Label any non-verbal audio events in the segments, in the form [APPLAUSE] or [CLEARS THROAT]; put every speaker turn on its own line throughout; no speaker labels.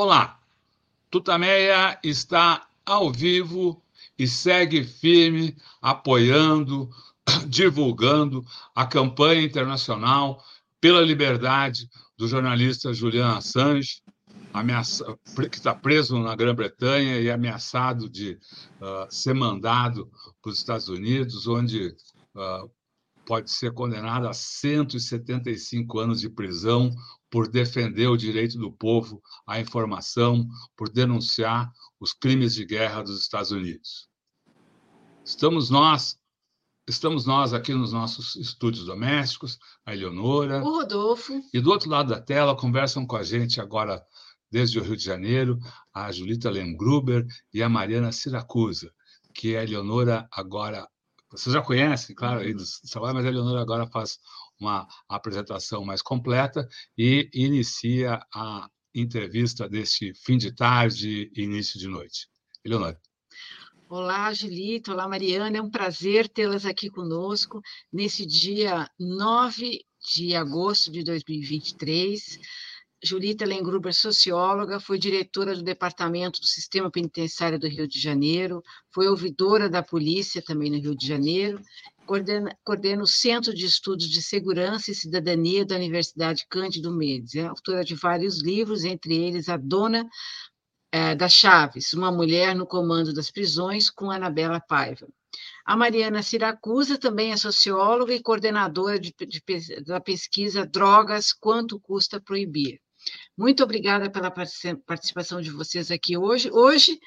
Olá, Tutameia está ao vivo e segue firme apoiando, [CLEARS THROAT] divulgando a campanha internacional pela liberdade do jornalista Julian Assange, ameaça, que está preso na Grã-Bretanha e ameaçado de uh, ser mandado para os Estados Unidos, onde uh, pode ser condenado a 175 anos de prisão por defender o direito do povo à informação, por denunciar os crimes de guerra dos Estados Unidos. Estamos nós, estamos nós aqui nos nossos estúdios domésticos, a Eleonora,
o Rodolfo,
e do outro lado da tela conversam com a gente agora desde o Rio de Janeiro, a Julita Lengruber e a Mariana Siracusa, que a Eleonora agora vocês já conhecem, claro, aí dos trabalhos, mas a Eleonora agora faz uma apresentação mais completa e inicia a entrevista deste fim de tarde e início de noite. Eleonora.
Olá, Julita. Olá, Mariana. É um prazer tê-las aqui conosco nesse dia 9 de agosto de 2023. Julita Lengruber, socióloga, foi diretora do Departamento do Sistema Penitenciário do Rio de Janeiro, foi ouvidora da polícia também no Rio de Janeiro, coordena, coordena o Centro de Estudos de Segurança e Cidadania da Universidade Cândido Mendes. É autora de vários livros, entre eles A Dona é, das Chaves, Uma Mulher no Comando das Prisões, com Anabela Paiva. A Mariana Siracusa também é socióloga e coordenadora de, de, da pesquisa Drogas, Quanto Custa Proibir. Muito obrigada pela participação de vocês aqui hoje. Hoje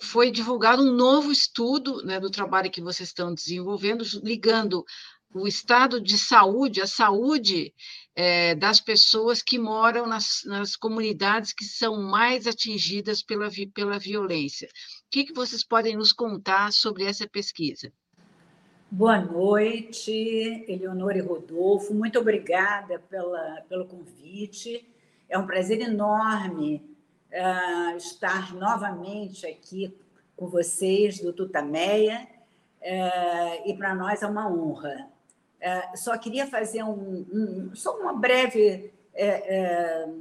foi divulgado um novo estudo né, do trabalho que vocês estão desenvolvendo, ligando o estado de saúde, a saúde é, das pessoas que moram nas, nas, comunidades que são mais atingidas pela, pela violência. O que, que vocês podem nos contar sobre essa pesquisa?
Boa noite, Eleonora e Rodolfo. Muito obrigada pela, pelo convite. É um prazer enorme uh, estar novamente aqui com vocês do Tutameia, uh, e para nós é uma honra. Uh, só queria fazer um, um só uma breve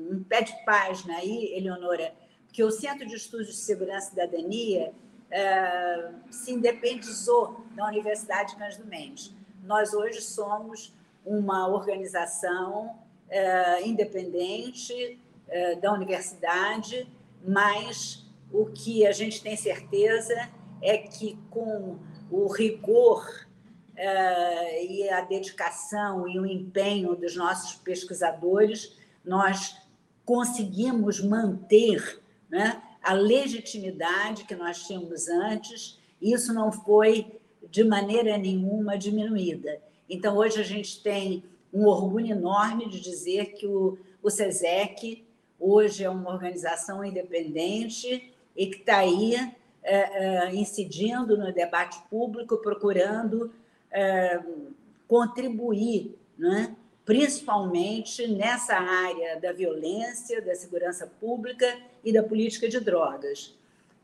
um pé de página aí, Eleonora, que o Centro de Estudos de Segurança e Cidadania se independizou da Universidade Cândido Mendes. Nós hoje somos uma organização é, independente é, da universidade, mas o que a gente tem certeza é que com o rigor e a dedicação e o empenho dos nossos pesquisadores, nós conseguimos manter né, a legitimidade que nós tínhamos antes, isso não foi de maneira nenhuma diminuída. Então, hoje a gente tem um orgulho enorme de dizer que o, o SESEC hoje é uma organização independente e que está aí é, é, incidindo no debate público, procurando é, contribuir né, principalmente nessa área da violência, da segurança pública e da política de drogas.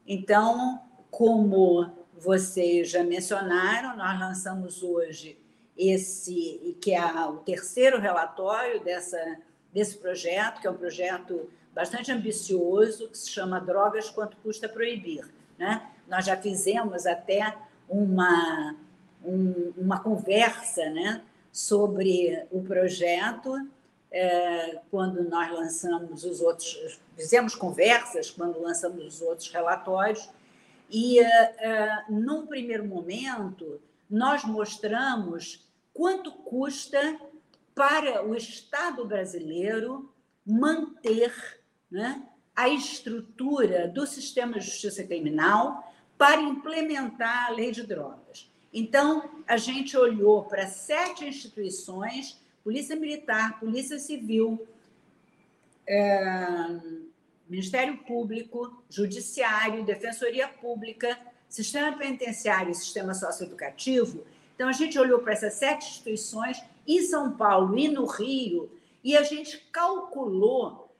Então, como vocês já mencionaram, nós lançamos hoje esse, que é o terceiro relatório dessa, desse projeto, que é um projeto bastante ambicioso, que se chama Drogas Quanto Custa Proibir. Né? Nós já fizemos até uma, um, uma conversa né, sobre o projeto é, quando nós lançamos os outros, fizemos conversas quando lançamos os outros relatórios, e é, num primeiro momento nós mostramos quanto custa para o Estado brasileiro manter né, a estrutura do sistema de justiça criminal para implementar a lei de drogas. Então, a gente olhou para sete instituições: Polícia Militar, Polícia Civil, é, Ministério Público, Judiciário, Defensoria Pública, Sistema Penitenciário e Sistema Socioeducativo. Então, a gente olhou para essas sete instituições em São Paulo e no Rio e a gente calculou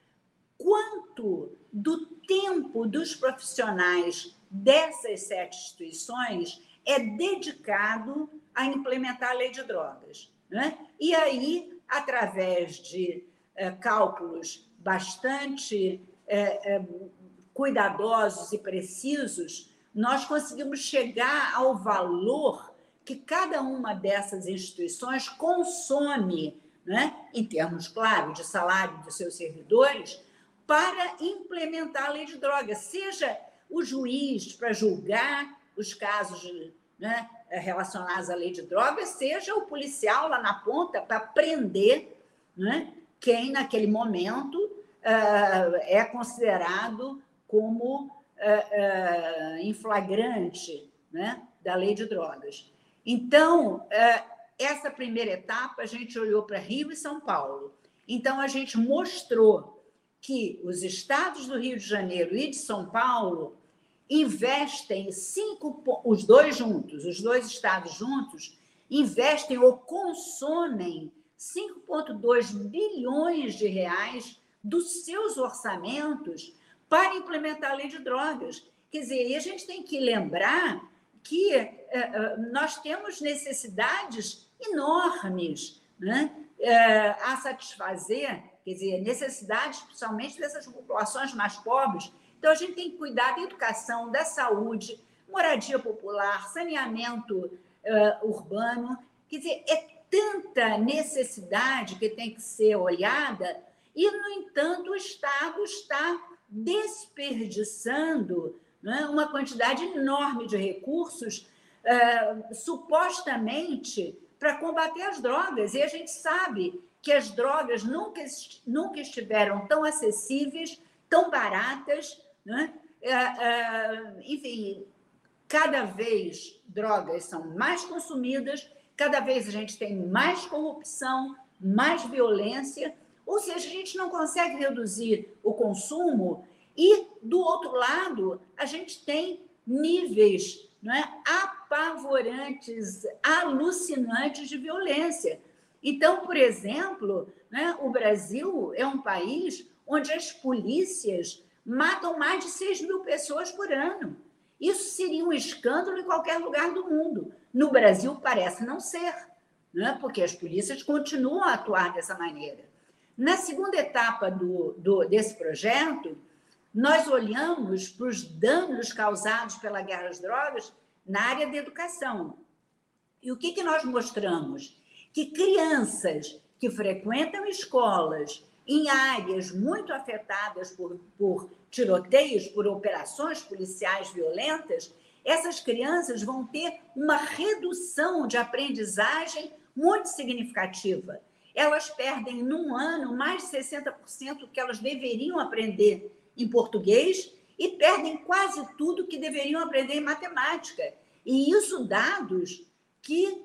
quanto do tempo dos profissionais dessas sete instituições é dedicado a implementar a lei de drogas. Né? E aí, através de é, cálculos bastante é, é, cuidadosos e precisos, nós conseguimos chegar ao valor que cada uma dessas instituições consome, né, em termos, claro, de salário de seus servidores, para implementar a lei de drogas, seja o juiz para julgar os casos né, relacionados à lei de drogas, seja o policial lá na ponta para prender né, quem, naquele momento, uh, é considerado como uh, uh, em flagrante né, da lei de drogas. Então, essa primeira etapa, a gente olhou para Rio e São Paulo. Então, a gente mostrou que os estados do Rio de Janeiro e de São Paulo investem cinco, os dois juntos, os dois estados juntos, investem ou consomem 5,2 bilhões de reais dos seus orçamentos para implementar a lei de drogas. Quer dizer, e a gente tem que lembrar que eh, nós temos necessidades enormes né, eh, a satisfazer, quer dizer, necessidades, principalmente dessas populações mais pobres, então, a gente tem que cuidar da educação, da saúde, moradia popular, saneamento uh, urbano. Quer dizer, é tanta necessidade que tem que ser olhada, e, no entanto, o Estado está desperdiçando né, uma quantidade enorme de recursos, uh, supostamente, para combater as drogas. E a gente sabe que as drogas nunca, nunca estiveram tão acessíveis, tão baratas, né? É, é, enfim, cada vez drogas são mais consumidas, cada vez a gente tem mais corrupção, mais violência, ou seja, a gente não consegue reduzir o consumo e, do outro lado, a gente tem níveis não é, apavorantes, alucinantes de violência. Então, por exemplo, né, o Brasil é um país onde as polícias matam mais de 6 mil pessoas por ano. Isso seria um escândalo em qualquer lugar do mundo. No Brasil, parece não ser, né? porque as polícias continuam a atuar dessa maneira. Na segunda etapa do, do, desse projeto, nós olhamos para os danos causados pela guerra às drogas na área da educação. E o que, que nós mostramos? Que crianças que frequentam escolas em áreas muito afetadas por, por tiroteios, por operações policiais violentas, essas crianças vão ter uma redução de aprendizagem muito significativa. Elas perdem num ano mais de 60% do que elas deveriam aprender em português e perdem quase tudo que deveriam aprender em matemática. E isso dados que,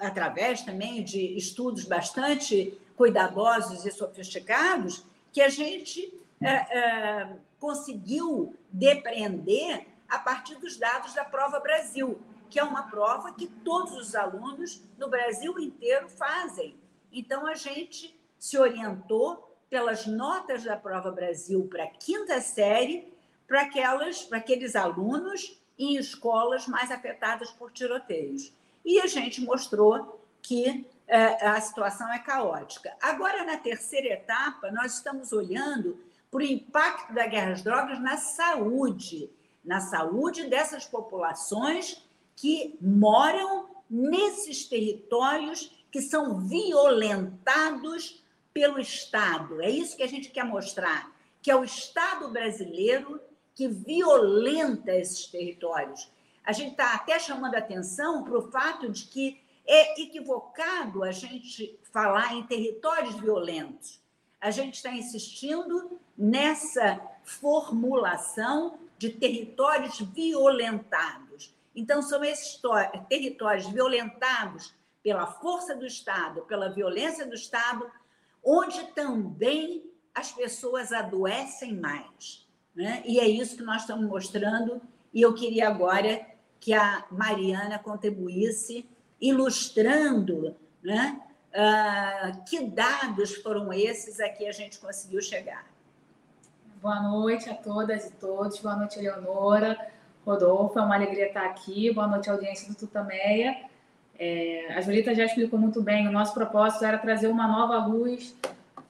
através também de estudos bastante cuidadosos e sofisticados, que a gente é, é, conseguiu depreender a partir dos dados da Prova Brasil, que é uma prova que todos os alunos no Brasil inteiro fazem. Então, a gente se orientou pelas notas da Prova Brasil para a quinta série, para, aquelas, para aqueles alunos em escolas mais afetadas por tiroteios. E a gente mostrou que a situação é caótica. Agora, na terceira etapa, nós estamos olhando para o impacto da guerra às drogas na saúde, na saúde dessas populações que moram nesses territórios que são violentados pelo Estado. É isso que a gente quer mostrar, que é o Estado brasileiro que violenta esses territórios. A gente está até chamando atenção para o fato de que é equivocado a gente falar em territórios violentos. A gente está insistindo nessa formulação de territórios violentados. Então, são esses territórios violentados pela força do Estado, pela violência do Estado, onde também as pessoas adoecem mais. Né? E é isso que nós estamos mostrando, e eu queria agora que a Mariana contribuísse, ilustrando né? Uh, que dados foram esses a que a gente conseguiu chegar.
Boa noite a todas e todos. Boa noite, Eleonora, Rodolfo. É uma alegria estar aqui. Boa noite, audiência do Tutameia. É, a Julita já explicou muito bem. O nosso propósito era trazer uma nova luz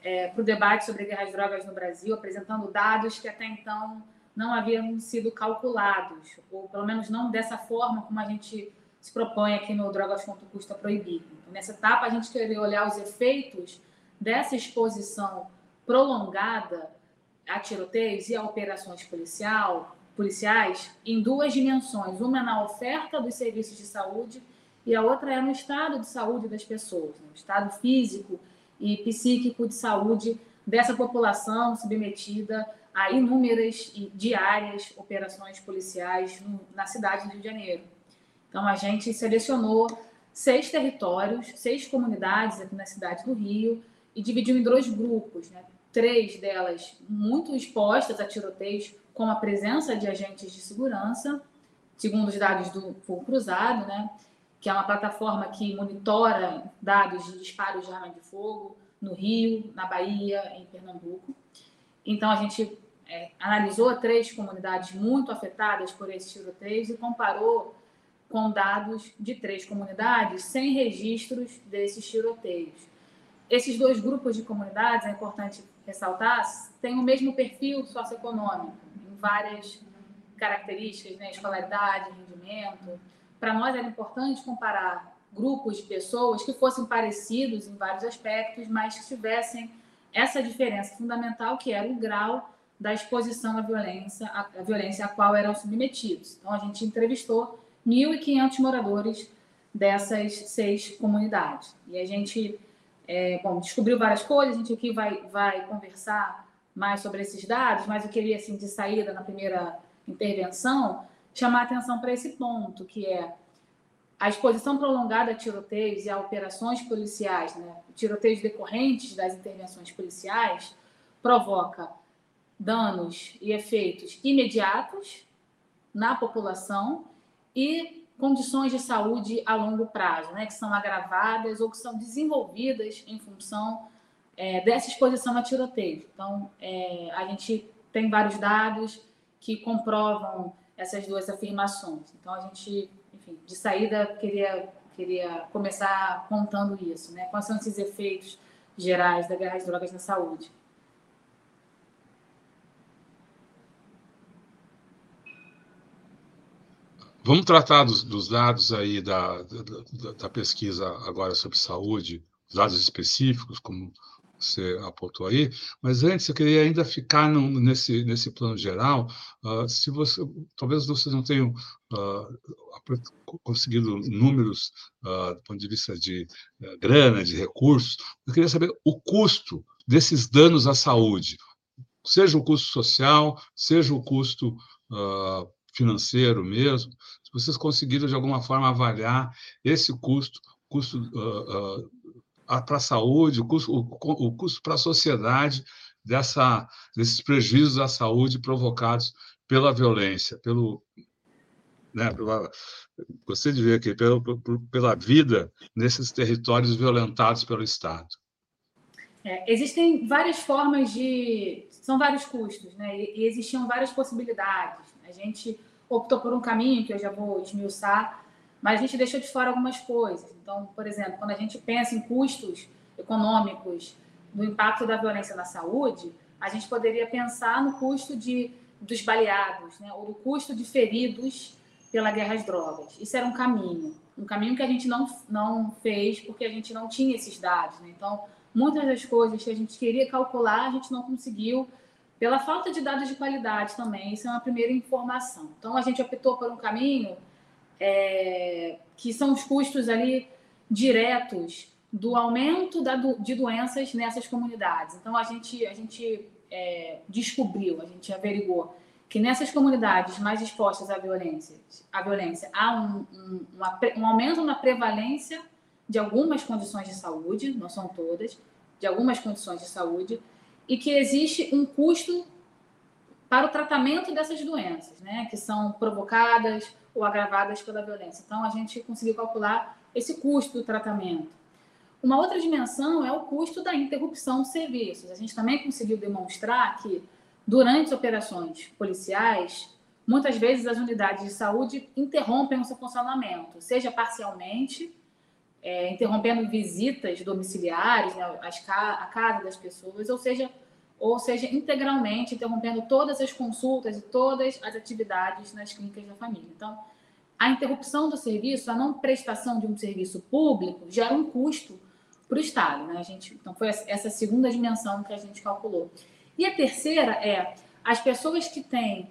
é, para o debate sobre guerras às drogas no Brasil, apresentando dados que até então não haviam sido calculados, ou pelo menos não dessa forma como a gente se propõe aqui no Drogas Quanto Custa Proibir. Então, nessa etapa, a gente queria olhar os efeitos dessa exposição prolongada a tiroteios e a operações policial, policiais em duas dimensões. Uma é na oferta dos serviços de saúde e a outra é no estado de saúde das pessoas, no estado físico e psíquico de saúde dessa população submetida a inúmeras e diárias operações policiais na cidade do Rio de Janeiro. Então, a gente selecionou seis territórios, seis comunidades aqui na cidade do Rio e dividiu em dois grupos, né? três delas muito expostas a tiroteios com a presença de agentes de segurança, segundo os dados do Fogo Cruzado, né? que é uma plataforma que monitora dados de disparos de arma de fogo no Rio, na Bahia, em Pernambuco. Então, a gente é, analisou três comunidades muito afetadas por esses tiroteios e comparou com dados de três comunidades sem registros desses tiroteios. Esses dois grupos de comunidades, é importante ressaltar, têm o mesmo perfil socioeconômico, em várias características, né? escolaridade, rendimento. Para nós era importante comparar grupos de pessoas que fossem parecidos em vários aspectos, mas que tivessem essa diferença fundamental, que era o grau da exposição à violência, à, violência a qual eram submetidos. Então, a gente entrevistou 1.500 moradores dessas seis comunidades. E a gente é, bom, descobriu várias coisas, a gente aqui vai, vai conversar mais sobre esses dados, mas eu queria, assim, de saída na primeira intervenção, chamar atenção para esse ponto, que é a exposição prolongada a tiroteios e a operações policiais, né, tiroteios decorrentes das intervenções policiais, provoca danos e efeitos imediatos na população e condições de saúde a longo prazo, né, que são agravadas ou que são desenvolvidas em função é, dessa exposição a tiroteio. Então, é, a gente tem vários dados que comprovam essas duas afirmações. Então, a gente enfim, de saída, queria, queria começar contando isso, né? Quais são esses efeitos gerais da guerra às drogas na saúde?
Vamos tratar dos, dos dados aí da, da, da, pesquisa agora sobre saúde, dados específicos, como você apontou aí, mas antes eu queria ainda ficar no, nesse, nesse plano geral. Uh, se você, talvez vocês não tenham uh, conseguido números uh, do ponto de vista de grana, de recursos, eu queria saber o custo desses danos à saúde, seja o custo social, seja o custo financeiro mesmo, se vocês conseguiram de alguma forma avaliar esse custo, custo uh, uh, para a saúde, o custo, o, o custo para a sociedade dessa, desses prejuízos à saúde provocados pela violência, pelo, né, pela, gostei de ver aqui, pela, pela vida nesses territórios violentados pelo Estado.
É, existem várias formas de. São vários custos, né? E existiam várias possibilidades. A gente optou por um caminho que eu já vou esmiuçar, mas a gente deixou de fora algumas coisas. Então, por exemplo, quando a gente pensa em custos econômicos do impacto da violência na saúde, a gente poderia pensar no custo de, dos baleados, né? ou do custo de feridos pela guerra às drogas. Isso era um caminho, um caminho que a gente não, não fez porque a gente não tinha esses dados. Né? Então, muitas das coisas que a gente queria calcular, a gente não conseguiu pela falta de dados de qualidade também. Isso é uma primeira informação. Então, a gente optou por um caminho é, que são os custos ali diretos do aumento da, de doenças nessas comunidades. Então, a gente, a gente é, descobriu, a gente averigou que nessas comunidades mais expostas à violência, à violência há um, um, um aumento na prevalência de algumas condições de saúde, não são todas, de algumas condições de saúde, e que existe um custo para o tratamento dessas doenças, né, que são provocadas ou agravadas pela violência. Então, a gente conseguiu calcular esse custo do tratamento. Uma outra dimensão é o custo da interrupção de serviços. A gente também conseguiu demonstrar que, durante operações policiais, muitas vezes as unidades de saúde interrompem o seu funcionamento, seja parcialmente é, interrompendo visitas domiciliares, né, ca a casa das pessoas, ou seja, ou seja, integralmente interrompendo todas as consultas e todas as atividades nas clínicas da família. Então, a interrupção do serviço, a não prestação de um serviço público, gera um custo para o Estado. Né? A gente, então, foi essa segunda dimensão que a gente calculou. E a terceira é as pessoas que têm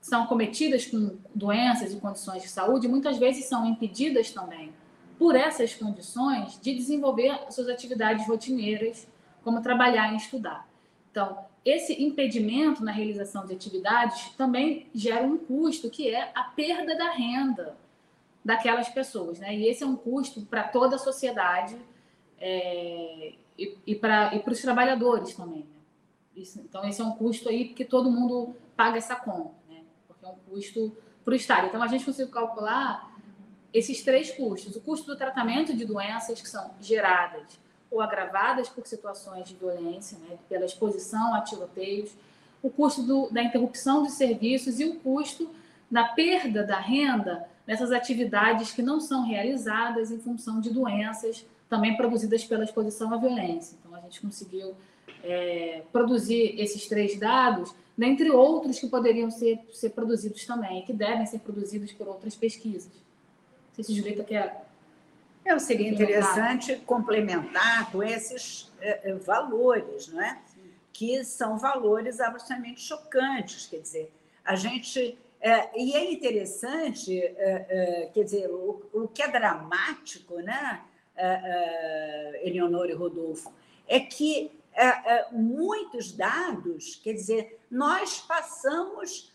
são cometidas com doenças e condições de saúde, muitas vezes são impedidas também, por essas condições, de desenvolver suas atividades rotineiras, como trabalhar e estudar. Então, esse impedimento na realização de atividades também gera um custo, que é a perda da renda daquelas pessoas. Né? E esse é um custo para toda a sociedade é, e, e para os trabalhadores também. Né? Isso, então, esse é um custo aí que todo mundo paga essa conta, né? porque é um custo para o Estado. Então, a gente conseguiu calcular esses três custos: o custo do tratamento de doenças que são geradas ou agravadas por situações de violência, né, pela exposição a tiroteios, o custo do, da interrupção de serviços e o custo da perda da renda nessas atividades que não são realizadas em função de doenças também produzidas pela exposição à violência. Então, a gente conseguiu é, produzir esses três dados, dentre outros que poderiam ser, ser produzidos também, que devem ser produzidos por outras pesquisas. Sei se Julieta quer
eu seria interessante complementar com esses é, valores, não é? que são valores absolutamente chocantes. Quer dizer, a gente. É, e é interessante, é, quer dizer, o, o, que é dramático, né, Eleonora e Rodolfo, é que muitos dados, quer dizer, nós passamos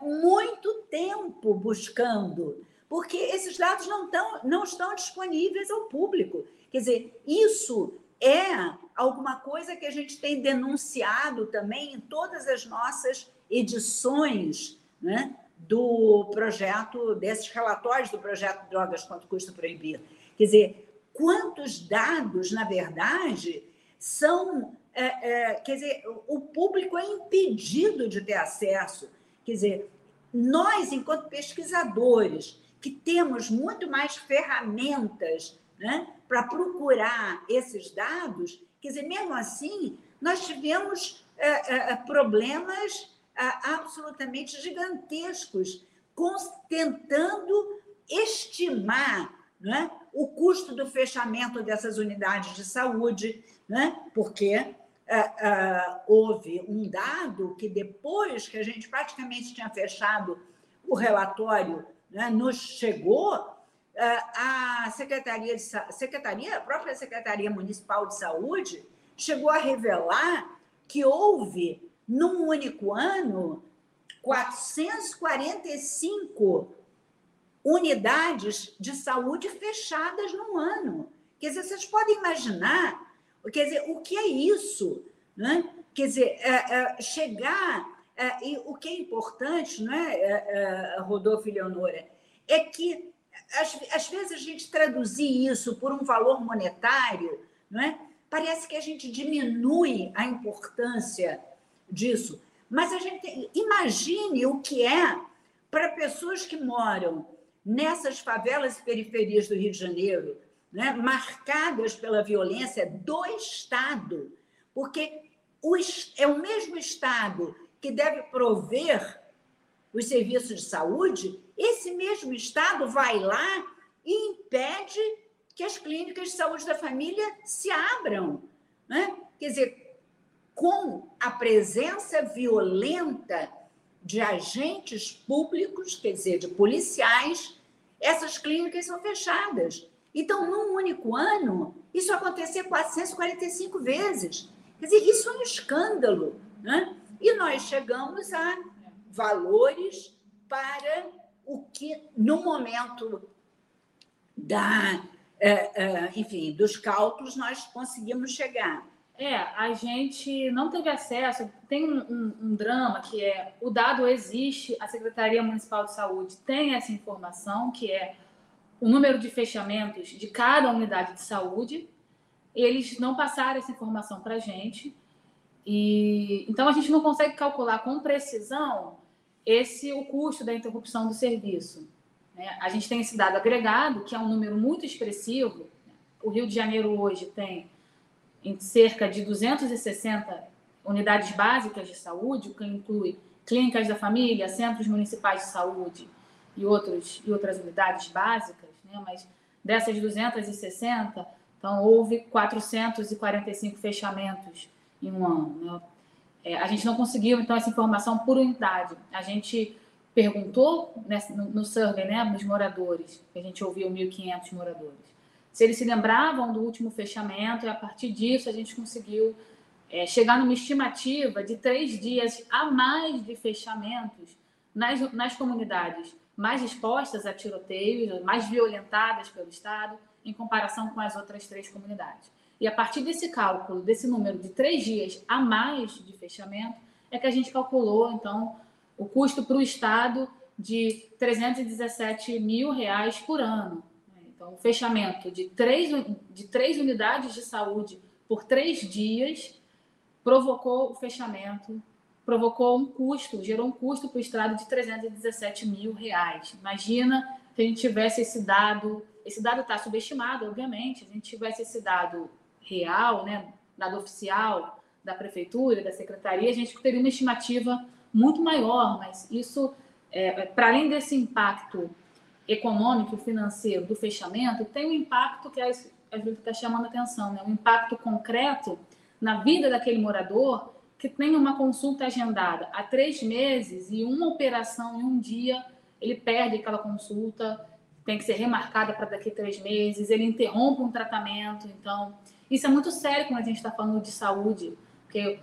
muito tempo buscando porque esses dados não, tão, não estão disponíveis ao público. Quer dizer, isso é alguma coisa que a gente tem denunciado também em todas as nossas edições né, do projeto, desses relatórios do projeto Drogas Quanto Custa Proibir. Quer dizer, quantos dados, na verdade, são. É, é, quer dizer, o público é impedido de ter acesso. Quer dizer, nós, enquanto pesquisadores, que temos muito mais ferramentas né, para procurar esses dados, quer dizer, mesmo assim, nós tivemos é, é, problemas é, absolutamente gigantescos, tentando estimar né, o custo do fechamento dessas unidades de saúde, né, porque houve um dado que depois que a gente praticamente tinha fechado o relatório né, nos chegou, é, a Secretaria, de, Secretaria, a própria Secretaria Municipal de Saúde chegou a revelar que houve, num único ano, 445 unidades de saúde fechadas num ano. Quer dizer, vocês podem imaginar, quer dizer, o que é isso? Né? Quer dizer, é, é, chegar é, e o que é importante, não é, é, é Rodolfo e Leonora, é que às, às vezes a gente traduzir isso por um valor monetário, não é? parece que a gente diminui a importância disso. Mas a gente imagine o que é para pessoas que moram nessas favelas e periferias do Rio de Janeiro, né, marcadas pela violência do Estado, porque o, é o mesmo Estado que deve prover os serviços de saúde, esse mesmo Estado vai lá e impede que as clínicas de saúde da família se abram. Né? Quer dizer, com a presença violenta de agentes públicos, quer dizer, de policiais, essas clínicas são fechadas. Então, num único ano, isso acontecer 445 vezes. Quer dizer, isso é um escândalo. Né? E nós chegamos a valores para o que, no momento da, é, é, enfim, dos cálculos, nós conseguimos chegar.
É, a gente não teve acesso. Tem um, um, um, drama que é o dado existe, a Secretaria Municipal de Saúde tem essa informação, que é o número de fechamentos de cada unidade de saúde. Eles não passaram essa informação para a gente. E então a gente não consegue calcular com precisão esse o custo da interrupção do serviço. Né? A gente tem esse dado agregado, que é um número muito expressivo. O Rio de Janeiro hoje tem em cerca de 260 unidades básicas de saúde, o que inclui clínicas da família, centros municipais de saúde e, outros, e outras unidades básicas, né? mas dessas 260, então houve 445 fechamentos em um ano. Né? É, a gente não conseguiu, então, essa informação por unidade. A gente perguntou no, no survey, né, nos moradores, a gente ouviu 1.500 moradores, se eles se lembravam do último fechamento, e a partir disso a gente conseguiu é, chegar numa estimativa de três dias a mais de fechamentos nas, nas comunidades mais expostas a tiroteios, mais violentadas pelo Estado, em comparação com as outras três comunidades. E a partir desse cálculo, desse número de três dias a mais de fechamento, é que a gente calculou, então, o custo para o Estado de 317 mil reais por ano. Então, o fechamento de três, de três unidades de saúde por três dias provocou o fechamento, provocou um custo, gerou um custo para o Estado de 317 mil reais. Imagina se a gente tivesse esse dado, esse dado está subestimado, obviamente, se a gente tivesse esse dado real, né, dado oficial da prefeitura, da secretaria, a gente teria uma estimativa muito maior, mas isso, é, para além desse impacto econômico, financeiro do fechamento, tem um impacto que a gente está chamando a atenção, né? um impacto concreto na vida daquele morador que tem uma consulta agendada há três meses e uma operação em um dia, ele perde aquela consulta, tem que ser remarcada para daqui a três meses, ele interrompe um tratamento. Então, isso é muito sério quando a gente está falando de saúde, porque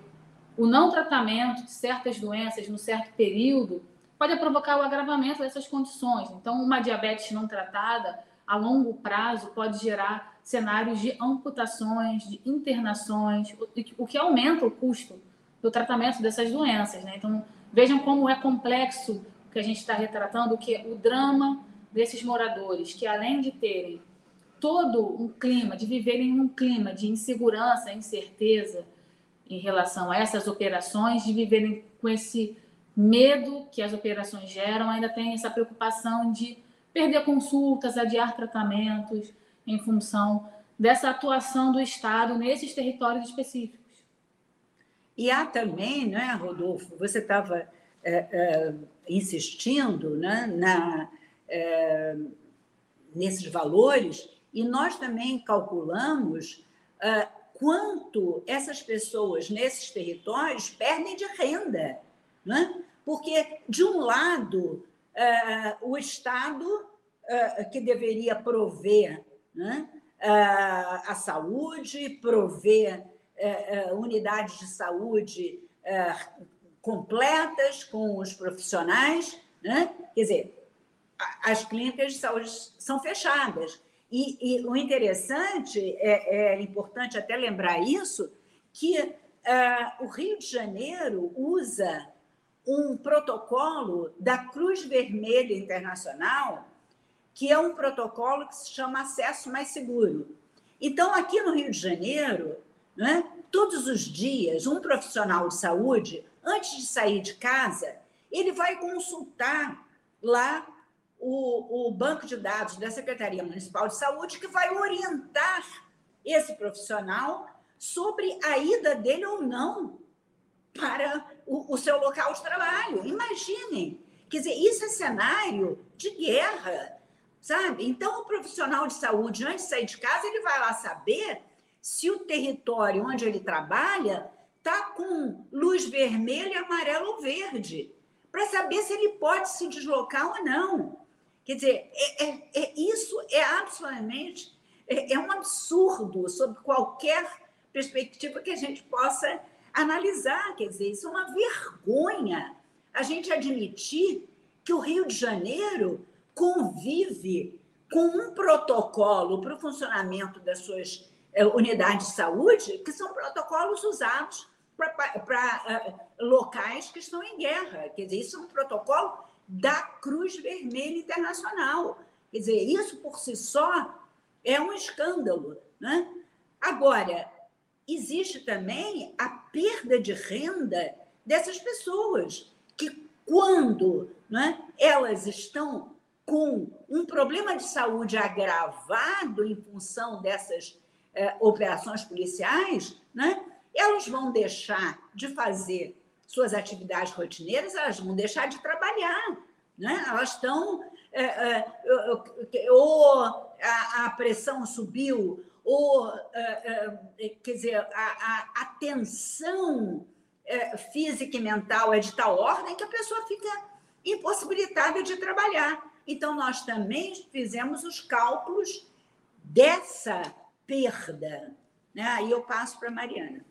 o não tratamento de certas doenças no certo período pode provocar o agravamento dessas condições. Então, uma diabetes não tratada a longo prazo pode gerar cenários de amputações, de internações, o que aumenta o custo do tratamento dessas doenças. Né? Então, vejam como é complexo o que a gente está retratando, que é o drama desses moradores, que além de terem todo um clima, de viverem em um clima de insegurança, incerteza, em relação a essas operações, de viverem com esse medo que as operações geram, ainda tem essa preocupação de perder consultas, adiar tratamentos em função dessa atuação do Estado nesses territórios específicos.
E há também, né, Rodolfo, você estava é, é, insistindo né, na, é, nesses valores, e nós também calculamos é, quanto essas pessoas nesses territórios perdem de renda. Né? Porque, de um lado, uh, o Estado, uh, que deveria prover né, uh, a saúde, prover unidades de saúde completas com os profissionais, né? quer dizer, as clínicas de saúde são fechadas. E, e o interessante, é, é, importante até lembrar isso, que uh, o Rio de Janeiro usa um protocolo da Cruz Vermelha Internacional, que é um protocolo que se chama Acesso Mais Seguro. Então, aqui no Rio de Janeiro, né, todos os dias, um profissional de saúde, antes de sair de casa, ele vai consultar lá o, o banco de dados da Secretaria Municipal de Saúde, que vai orientar esse profissional sobre a ida dele ou não para o, o seu local de trabalho. Imaginem. Quer dizer, isso é cenário de guerra, sabe? Então, o profissional de saúde, antes de sair de casa, ele vai lá saber se o território onde ele trabalha está com luz vermelha, amarela ou verde, para saber se ele pode se deslocar ou não. Quer dizer, é, é, é isso é absolutamente é, é um absurdo sob qualquer perspectiva que a gente possa analisar. Quer dizer, isso é uma vergonha a gente admitir que o Rio de Janeiro convive com um protocolo para o funcionamento das suas é, unidades de saúde, que são protocolos usados para uh, locais que estão em guerra. Quer dizer, isso é um protocolo da Cruz Vermelha Internacional. Quer dizer, isso por si só é um escândalo. Né? Agora, existe também a perda de renda dessas pessoas, que quando né, elas estão com um problema de saúde agravado em função dessas é, operações policiais, né? elas vão deixar de fazer suas atividades rotineiras, elas vão deixar de trabalhar. Né? Elas estão. É, é, ou a, a, pressão subiu, ou, é, é quer dizer, a, a, a tensão é, física e mental é de tal ordem que a pessoa fica impossibilitada de trabalhar. Então, nós também fizemos os cálculos dessa perda. Né? Aí eu passo para a Mariana.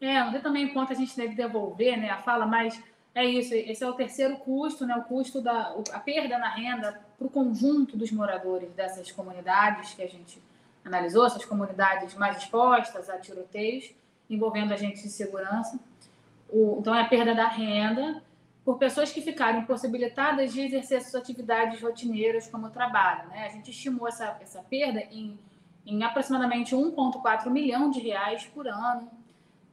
É, não tem também quanto a gente deve devolver, né? A fala, mas é isso, esse é o terceiro custo, né? O custo da a perda na renda para o conjunto dos moradores dessas comunidades que a gente analisou, essas comunidades mais expostas a tiroteios envolvendo agentes de segurança. O, então, é a perda da renda por pessoas que ficaram impossibilitadas de exercer suas atividades rotineiras como o trabalho. Né? A gente estimou essa, essa perda em, em aproximadamente 1,4 milhão de reais por ano,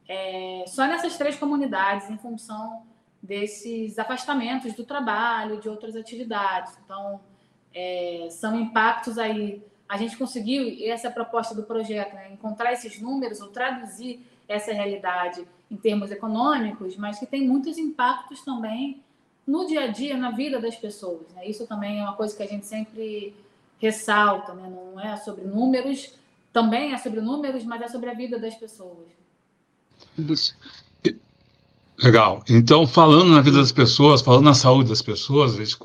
é, só nessas três comunidades, em função desses afastamentos do trabalho, de outras atividades. Então, é, são impactos aí. A gente conseguiu, e essa é a proposta do projeto, né? encontrar esses números ou traduzir essa realidade em termos econômicos, mas que tem muitos impactos também no dia a dia, na vida das pessoas. Né? Isso também é uma coisa que a gente sempre ressalta, né? não é sobre números, também é sobre números, mas é sobre a vida das pessoas.
Legal. Então, falando na vida das pessoas, falando na saúde das pessoas, a gente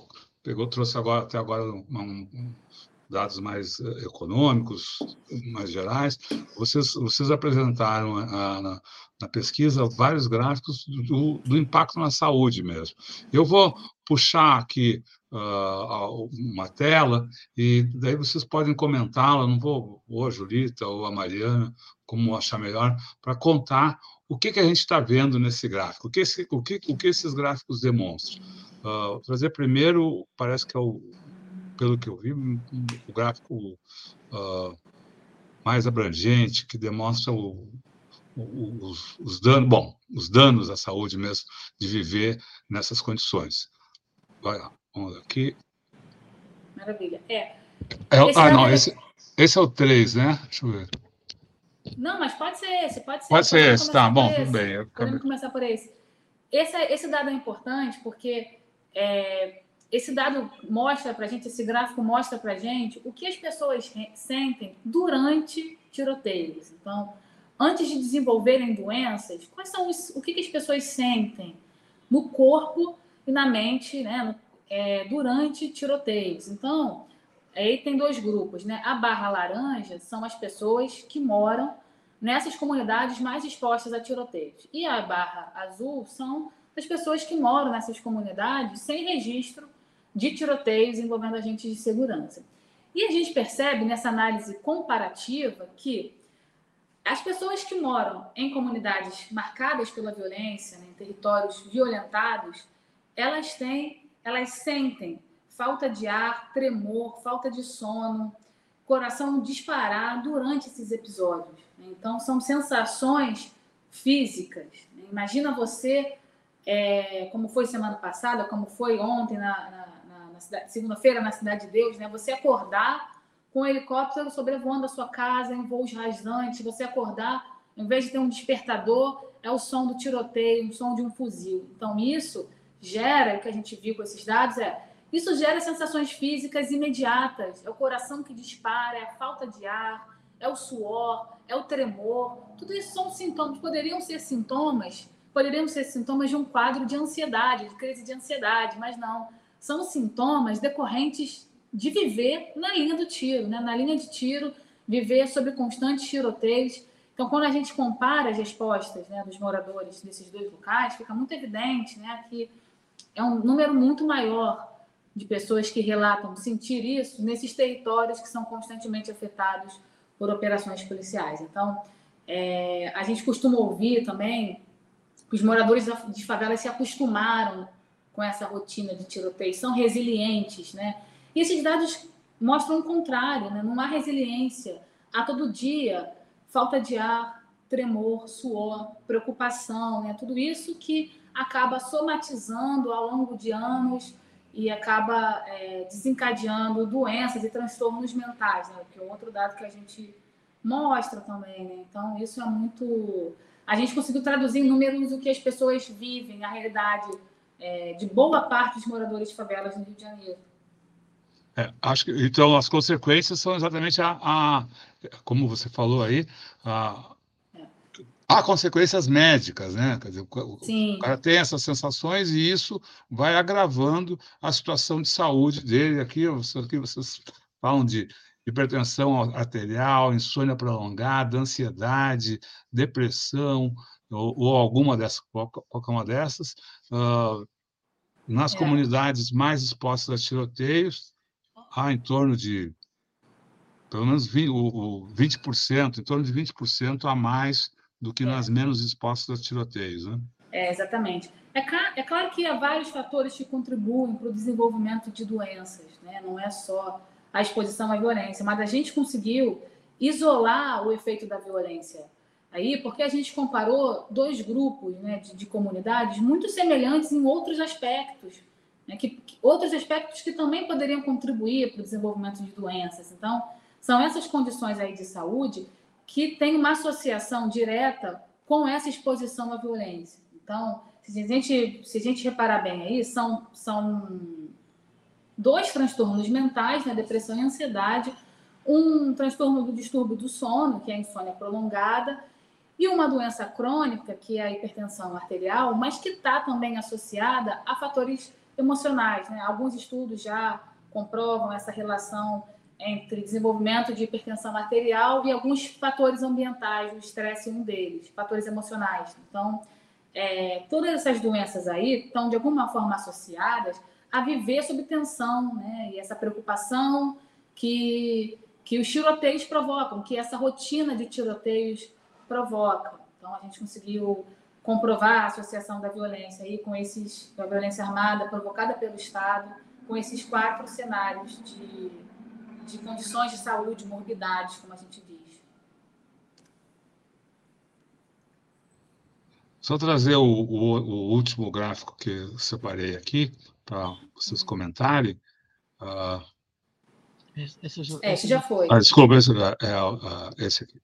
pegou, trouxe agora, até agora um, um, dados mais eh, econômicos, mais gerais. Vocês, vocês apresentaram a, na, na, pesquisa vários gráficos do, do, impacto na saúde mesmo. Eu vou puxar aqui uh, uma tela e daí vocês podem comentá-la. Não vou, ou a Julita ou a Mariana, como achar melhor, para contar o que, que a gente está vendo nesse gráfico, o que, esse, o, que, o que esses gráficos demonstram. Uh, trazer primeiro, parece que é o pelo que eu vi, o gráfico uh, mais abrangente, que demonstra o, os, os, danos, bom, os danos à saúde mesmo de viver nessas condições. Vai lá, vamos aqui.
Maravilha. É. é
ah, não, esse, esse é o 3, né? Deixa eu ver.
Não, mas pode ser esse, pode ser.
Pode ser esse, tá, bom, tudo bem.
Podemos começar por esse. Esse, esse dado é importante porque é, esse dado mostra para gente, esse gráfico mostra para gente o que as pessoas sentem durante tiroteios. Então, antes de desenvolverem doenças, quais são os, o que, que as pessoas sentem no corpo e na mente, né, é, durante tiroteios. Então, aí tem dois grupos, né? A barra laranja são as pessoas que moram nessas comunidades mais expostas a tiroteios. E a barra azul são as pessoas que moram nessas comunidades sem registro de tiroteios envolvendo agentes de segurança. E a gente percebe nessa análise comparativa que as pessoas que moram em comunidades marcadas pela violência, né, em territórios violentados, elas têm, elas sentem falta de ar, tremor, falta de sono, coração disparar durante esses episódios. Né? Então, são sensações físicas. Né? Imagina você, é, como foi semana passada, como foi ontem na, na segunda-feira na Cidade de Deus, né? Você acordar com um helicóptero sobrevoando a sua casa em voos rasantes, você acordar, em vez de ter um despertador, é o som do tiroteio, o som de um fuzil. Então, isso gera, que a gente viu com esses dados é, isso gera sensações físicas imediatas. É o coração que dispara, é a falta de ar, é o suor, é o tremor. Tudo isso são sintomas, poderiam ser sintomas, poderiam ser sintomas de um quadro de ansiedade, de crise de ansiedade, mas não são sintomas decorrentes de viver na linha do tiro, né? na linha de tiro, viver sob constantes tiroteios. Então, quando a gente compara as respostas né, dos moradores desses dois locais, fica muito evidente né, que é um número muito maior de pessoas que relatam sentir isso nesses territórios que são constantemente afetados por operações policiais. Então, é, a gente costuma ouvir também que os moradores de favelas se acostumaram com essa rotina de tiroteio, são resilientes, né? E esses dados mostram o contrário, né? Não há resiliência. Há todo dia falta de ar, tremor, suor, preocupação, né? Tudo isso que acaba somatizando ao longo de anos e acaba é, desencadeando doenças e transtornos mentais, né? que é outro dado que a gente mostra também. Né? Então, isso é muito. A gente conseguiu traduzir em números o que as pessoas vivem, a realidade é, de boa parte dos moradores de favelas no Rio de Janeiro.
É, acho que, então, as consequências são exatamente a, a como você falou aí, a, há consequências médicas, né? Quer dizer, o, o, cara tem essas sensações e isso vai agravando a situação de saúde dele. Aqui, aqui vocês falam de hipertensão arterial, insônia prolongada, ansiedade, depressão, ou, ou alguma dessas, qualquer uma dessas. Uh, nas é. comunidades mais expostas a tiroteios, há em torno de pelo menos 20%, o, o 20% em torno de 20% a mais do que é. nas menos expostas a tiroteios, né?
É, exatamente. É, é, claro que há vários fatores que contribuem para o desenvolvimento de doenças, né? Não é só a exposição à violência, mas a gente conseguiu isolar o efeito da violência aí, porque a gente comparou dois grupos né, de, de comunidades muito semelhantes em outros aspectos, né, que, que, outros aspectos que também poderiam contribuir para o desenvolvimento de doenças. Então, são essas condições aí de saúde que tem uma associação direta com essa exposição à violência. Então, se a gente, se a gente reparar bem aí, são, são dois transtornos mentais, né, depressão e ansiedade, um transtorno do distúrbio do sono, que é a insônia prolongada, e uma doença crônica, que é a hipertensão arterial, mas que está também associada a fatores emocionais. Né? Alguns estudos já comprovam essa relação entre desenvolvimento de hipertensão arterial e alguns fatores ambientais, o estresse é um deles, fatores emocionais. Então, é, todas essas doenças aí estão de alguma forma associadas a viver sob tensão, né? E essa preocupação que, que os tiroteios provocam, que essa rotina de tiroteios provoca. Então, a gente conseguiu comprovar a associação da violência aí com esses, da violência armada provocada pelo Estado, com esses quatro cenários de de condições de saúde, morbidades, como a gente diz.
Só trazer o, o, o último gráfico que eu separei aqui para vocês uhum. comentarem. Uh,
esse, já, é, esse já foi.
Ah, desculpa, esse, é, é, esse aqui.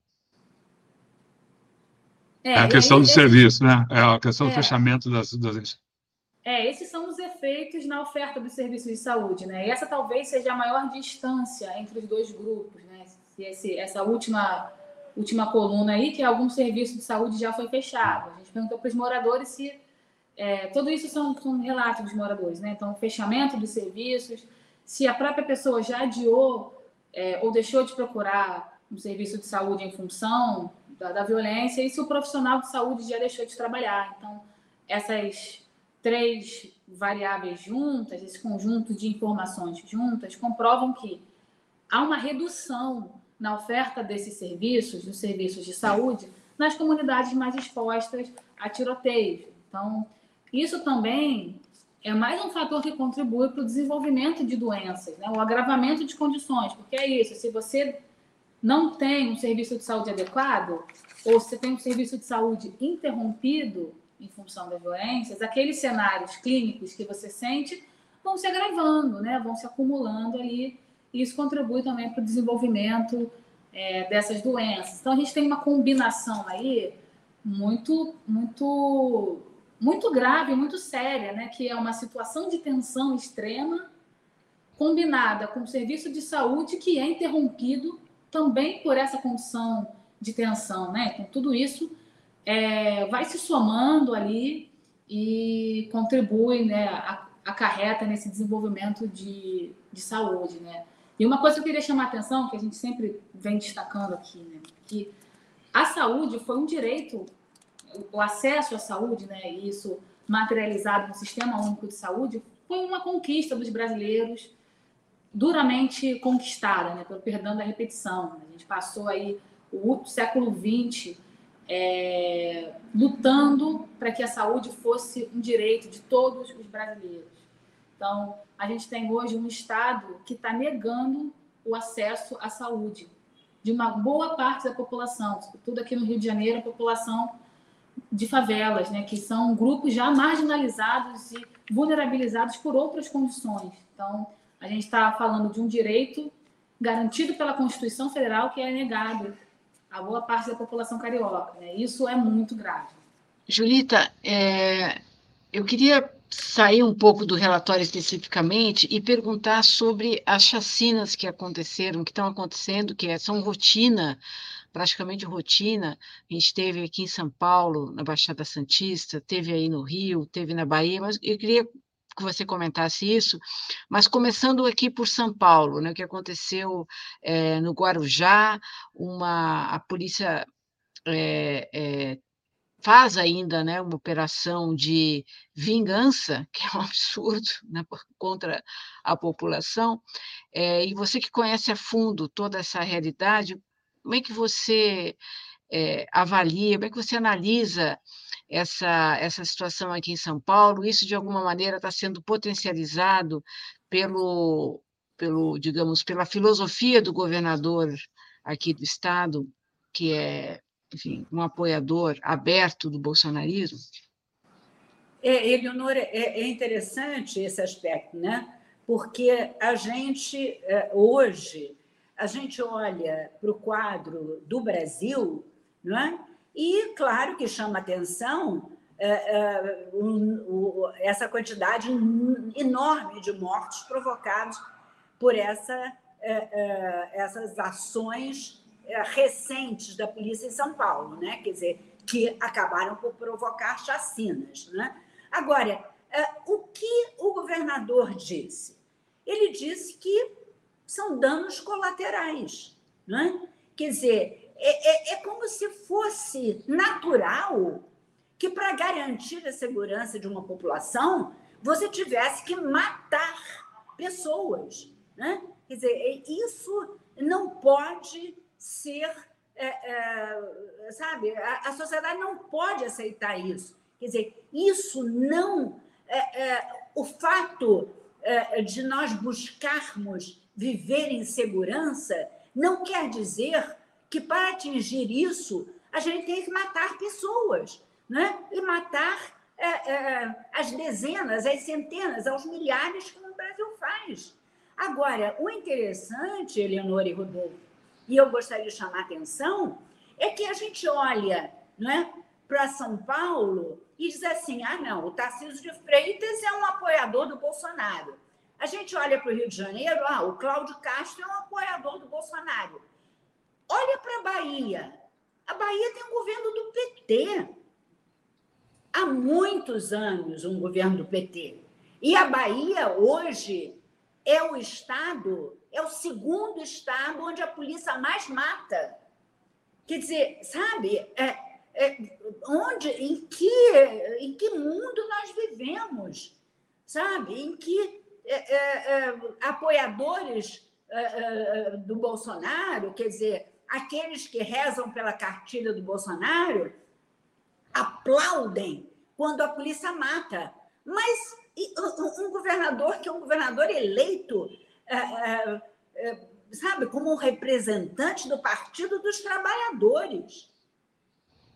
É, é a questão aí, do esse... serviço, né? É a questão do é. fechamento das, das
é, esses são os efeitos na oferta dos serviços de saúde, né? E essa talvez seja a maior distância entre os dois grupos, né? Se esse, essa última última coluna aí, que algum serviço de saúde já foi fechado. A gente perguntou para os moradores se é, tudo isso são, são relatos dos moradores, né? Então, fechamento dos serviços, se a própria pessoa já adiou é, ou deixou de procurar um serviço de saúde em função da, da violência e se o profissional de saúde já deixou de trabalhar. Então, essas três variáveis juntas, esse conjunto de informações juntas, comprovam que há uma redução na oferta desses serviços, dos serviços de saúde, nas comunidades mais expostas a tiroteios. Então, isso também é mais um fator que contribui para o desenvolvimento de doenças, né? o agravamento de condições, porque é isso, se você não tem um serviço de saúde adequado, ou se tem um serviço de saúde interrompido, em função das doenças, aqueles cenários clínicos que você sente vão se agravando, né? vão se acumulando ali, e isso contribui também para o desenvolvimento é, dessas doenças. Então, a gente tem uma combinação aí muito, muito, muito grave, muito séria, né? que é uma situação de tensão extrema combinada com o serviço de saúde que é interrompido também por essa condição de tensão, né? Então, tudo isso é, vai se somando ali e contribui, né, acarreta nesse desenvolvimento de, de saúde, né. E uma coisa que eu queria chamar a atenção, que a gente sempre vem destacando aqui, né, que a saúde foi um direito, o acesso à saúde, né, isso materializado no Sistema Único de Saúde, foi uma conquista dos brasileiros duramente conquistada, né, pelo perdão da repetição. A gente passou aí o século XX é, lutando para que a saúde fosse um direito de todos os brasileiros. Então, a gente tem hoje um Estado que está negando o acesso à saúde de uma boa parte da população, sobretudo aqui no Rio de Janeiro, a população de favelas, né, que são grupos já marginalizados e vulnerabilizados por outras condições. Então, a gente está falando de um direito garantido pela Constituição Federal que é negado a boa parte da população carioca. Né? Isso é muito grave.
Julita, é, eu queria sair um pouco do relatório especificamente e perguntar sobre as chacinas que aconteceram, que estão acontecendo, que é, são rotina, praticamente rotina. A gente teve aqui em São Paulo, na Baixada Santista, teve aí no Rio, teve na Bahia, mas eu queria que você comentasse isso, mas começando aqui por São Paulo, né, o que aconteceu é, no Guarujá, uma, a polícia é, é, faz ainda né, uma operação de vingança, [LAUGHS] que é um absurdo né, contra a população, é, e você que conhece a fundo toda essa realidade, como é que você é, avalia, como é que você analisa essa, essa situação aqui em São Paulo? Isso, de alguma maneira, está sendo potencializado pelo, pelo, digamos, pela filosofia do governador aqui do Estado, que é, enfim, um apoiador aberto do bolsonarismo?
É, Eleonora, é, é interessante esse aspecto, né? Porque a gente, é, hoje, a gente olha para o quadro do Brasil, não é? E, claro, que chama atenção é, é, um, um, essa quantidade enorme de mortes provocadas por essa, é, essas ações recentes da polícia em São Paulo, né? quer dizer, que acabaram por provocar chacinas. Né? Agora, o que o governador disse? Ele disse que são danos colaterais. Né? Quer dizer, é, é, é como se fosse natural que, para garantir a segurança de uma população, você tivesse que matar pessoas. Né? Quer dizer, é, isso não pode ser. É, é, sabe, a, a, sociedade não pode aceitar isso. Quer dizer, isso não. É, o fato de nós buscarmos viver em segurança não quer dizer que para atingir isso, a gente tem que matar pessoas, né? e matar é, é, as dezenas, as centenas, aos milhares que o Brasil faz. Agora, o interessante, Eleonora e Rodolfo, e eu gostaria de chamar a atenção, é que a gente olha né, para São Paulo e diz assim: ah, não, o Tarcísio de Freitas é um apoiador do Bolsonaro. A gente olha para o Rio de Janeiro, ah, o Cláudio Castro é um apoiador do Bolsonaro. Olha para a Bahia. A Bahia tem um governo do PT. Há muitos anos, um governo do PT. E a Bahia, hoje, é o estado, é o segundo estado onde a polícia mais mata. Quer dizer, sabe, é, é, onde, em, que, em que mundo nós vivemos? Sabe? Em que é, é, é apoiadores é, do Bolsonaro, quer dizer, aqueles que rezam pela cartilha do Bolsonaro aplaudem quando a polícia mata. Mas um governador que é um governador eleito, é, é, é, sabe, como um representante do Partido dos Trabalhadores.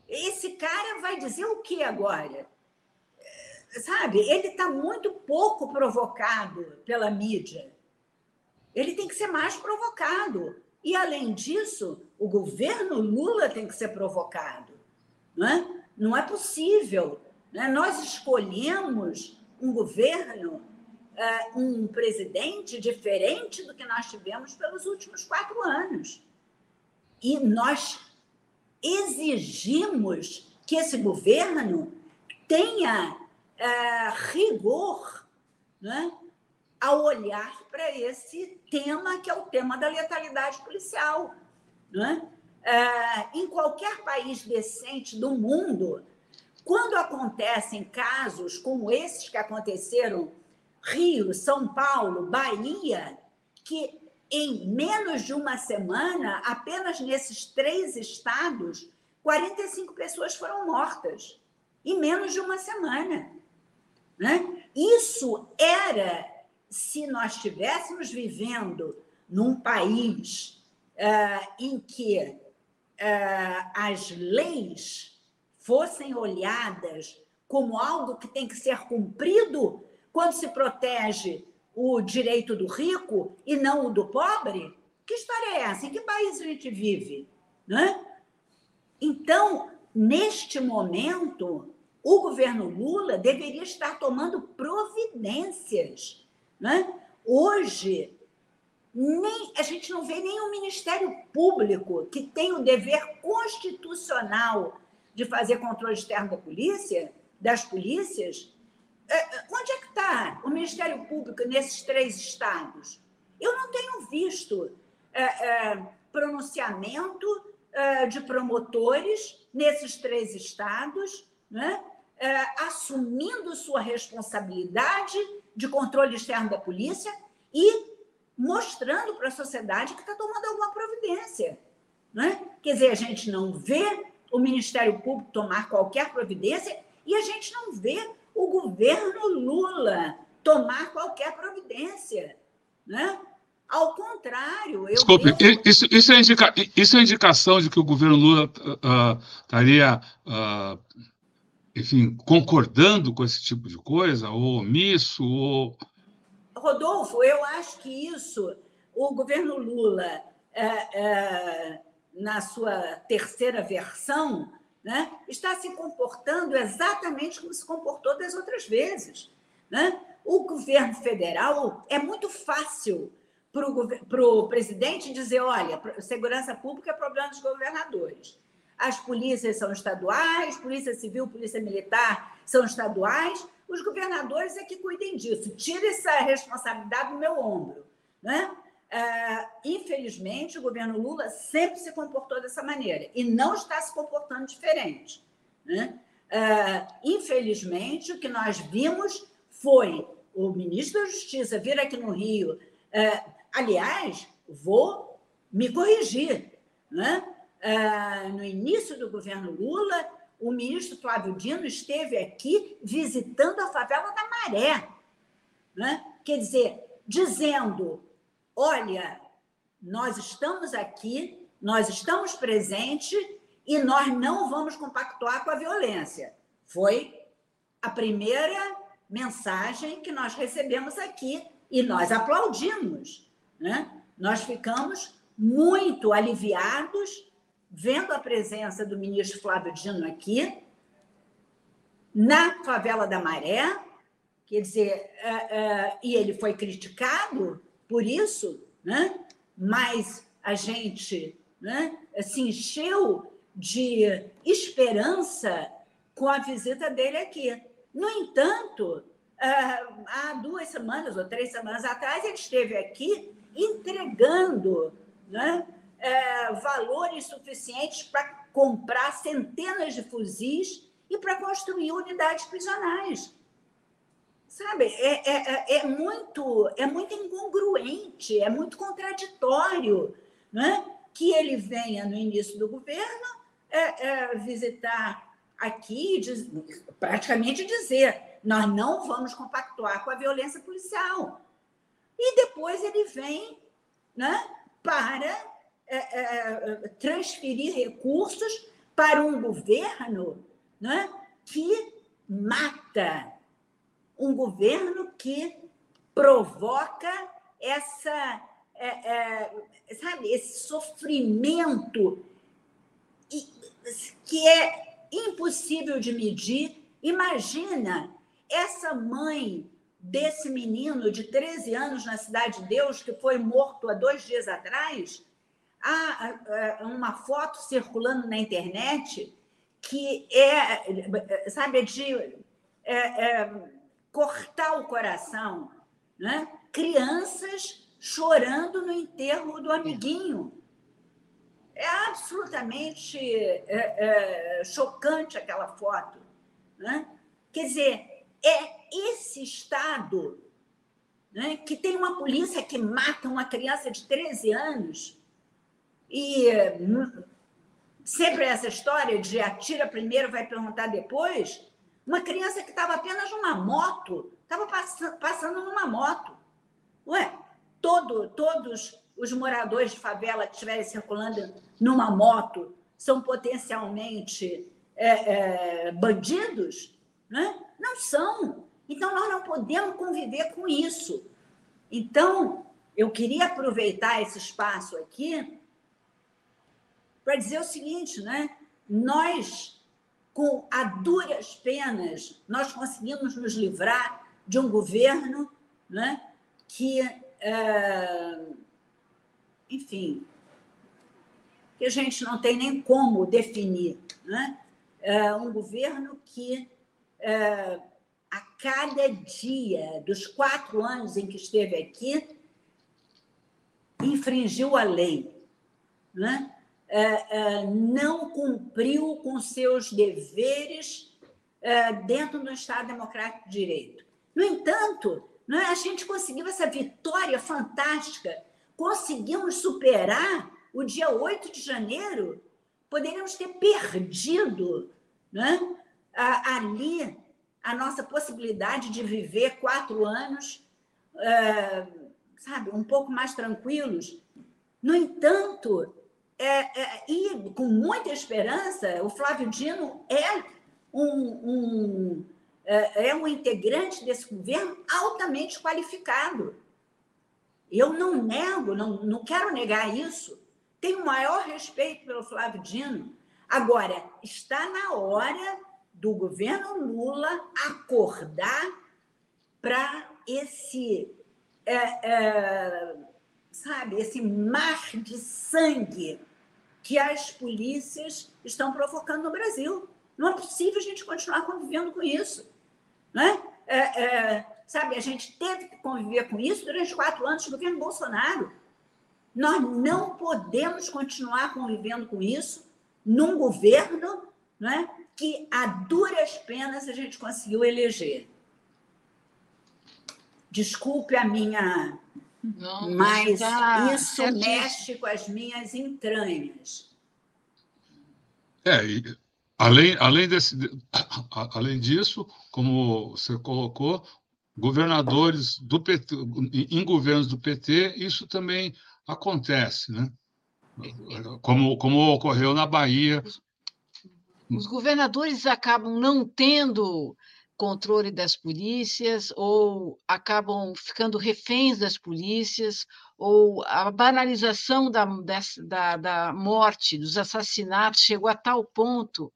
Esse cara vai dizer o que agora? Sabe, ele está muito pouco provocado pela mídia. Ele tem que ser mais provocado. E, além disso, o governo Lula tem que ser provocado. Não é, não é possível. Né? Nós escolhemos um governo, eh, um presidente diferente do que nós tivemos pelos últimos quatro anos. E nós exigimos que esse governo tenha é, rigor né, ao olhar para esse tema que é o tema da letalidade policial. Né? É, em qualquer país decente do mundo, quando acontecem casos como esses que aconteceram Rio, São Paulo, Bahia, que em menos de uma semana, apenas nesses três estados, 45 pessoas foram mortas. Em menos de uma semana. Né? Isso era se nós estivéssemos vivendo num país uh, em que uh, as leis fossem olhadas como algo que tem que ser cumprido quando se protege o direito do rico e não o do pobre? Que história é essa? Em que país a gente vive? Né? Então, neste momento, o governo Lula deveria estar tomando providências. Né? Hoje, nem, a gente não vê nenhum Ministério Público que tem o dever constitucional de fazer controle externo da polícia, das polícias. É, é, onde é que está o Ministério Público nesses três estados? Eu não tenho visto é, é, pronunciamento é, de promotores nesses três estados, né? É, assumindo sua responsabilidade de controle externo da polícia e mostrando para a sociedade que está tomando alguma providência. Né? Quer dizer, a gente não vê o Ministério Público tomar qualquer providência e a gente não vê o governo Lula tomar qualquer providência. Né? Ao contrário, eu.
Desculpe, vejo... isso, isso, é indica... isso é indicação de que o governo Lula uh, estaria, uh, enfim, concordando com esse tipo de coisa, ou omisso, ou
Rodolfo, eu acho que isso, o governo Lula, é, é, na sua terceira versão, né, está se comportando exatamente como se comportou das outras vezes. Né? O governo federal é muito fácil para o presidente dizer: olha, segurança pública é problema dos governadores. As polícias são estaduais, polícia civil, polícia militar são estaduais, os governadores é que cuidem disso. Tire essa responsabilidade do meu ombro. Né? É, infelizmente, o governo Lula sempre se comportou dessa maneira e não está se comportando diferente. Né? É, infelizmente, o que nós vimos foi o ministro da Justiça vir aqui no Rio. É, aliás, vou me corrigir. Né? É, no início do governo Lula, o ministro Flávio Dino esteve aqui visitando a favela da Maré. Né? Quer dizer, dizendo: olha, nós estamos aqui, nós estamos presentes e nós não vamos compactuar com a violência. Foi a primeira mensagem que nós recebemos aqui e nós aplaudimos. Né? Nós ficamos muito aliviados vendo a presença do ministro Flávio Dino aqui, na favela da Maré, quer dizer, é, é, e ele foi criticado por isso, né? mas a gente né, se encheu de esperança com a visita dele aqui. No entanto, é, há duas semanas ou três semanas atrás, ele esteve aqui entregando né, é, valores suficientes para comprar centenas de fuzis e para construir unidades prisionais. Sabe, é, é, é, é, muito, é muito incongruente, é muito contraditório né? que ele venha no início do governo é, é, visitar aqui, diz, praticamente dizer: nós não vamos compactuar com a violência policial. E depois ele vem né, para é, transferir recursos para um governo né, que mata, um governo que provoca essa, sabe, esse sofrimento que é impossível de medir. Imagina essa mãe desse menino de 13 anos na Cidade de Deus, que foi morto há dois dias atrás, há uma foto circulando na internet que é, sabe, de é, é, cortar o coração. Né? Crianças chorando no enterro do amiguinho. É absolutamente é, é, chocante aquela foto. Né? Quer dizer, é esse Estado né, que tem uma polícia que mata uma criança de 13 anos e hum, sempre essa história de atira primeiro, vai perguntar depois. Uma criança que estava apenas numa moto, estava passando numa moto. Ué, todo, todos os moradores de favela que estiverem circulando numa moto são potencialmente é, é, bandidos? Né? Não são. Então, nós não podemos conviver com isso. Então, eu queria aproveitar esse espaço aqui para dizer o seguinte, né? Nós, com a duras penas, nós conseguimos nos livrar de um governo né, que, é, enfim, que a gente não tem nem como definir. Né? É um governo que, é, a cada dia dos quatro anos em que esteve aqui, infringiu a lei. Né? É, é, não cumpriu com seus deveres é, dentro do Estado Democrático de Direito. No entanto, né, a gente conseguiu essa vitória fantástica, conseguimos superar o dia 8 de janeiro, poderíamos ter perdido né, ali a nossa possibilidade de viver quatro anos, sabe, um pouco mais tranquilos. No entanto, é, é, e com muita esperança, o Flávio Dino é um, um, é, é um integrante desse governo altamente qualificado. Eu não nego, não, não quero negar isso. Tenho o maior respeito pelo Flávio Dino. Agora, está na hora do governo Lula acordar para esse, é, é, sabe, esse mar de sangue que as polícias estão provocando no Brasil. Não é possível a gente continuar convivendo com isso. Né? É, é, sabe, a gente teve que conviver com isso durante quatro anos do governo Bolsonaro. Nós não podemos continuar convivendo com isso num governo né, que, a duras penas, a gente conseguiu eleger. Desculpe a minha não, Mas tá isso mexe com as minhas entranhas.
É, e, além, além, desse, além disso, como você colocou, governadores do PT, em governos do PT, isso também acontece, né? Como, como ocorreu na Bahia.
Os governadores acabam não tendo controle das polícias ou acabam ficando reféns das polícias ou a banalização da, da, da morte, dos assassinatos chegou a tal ponto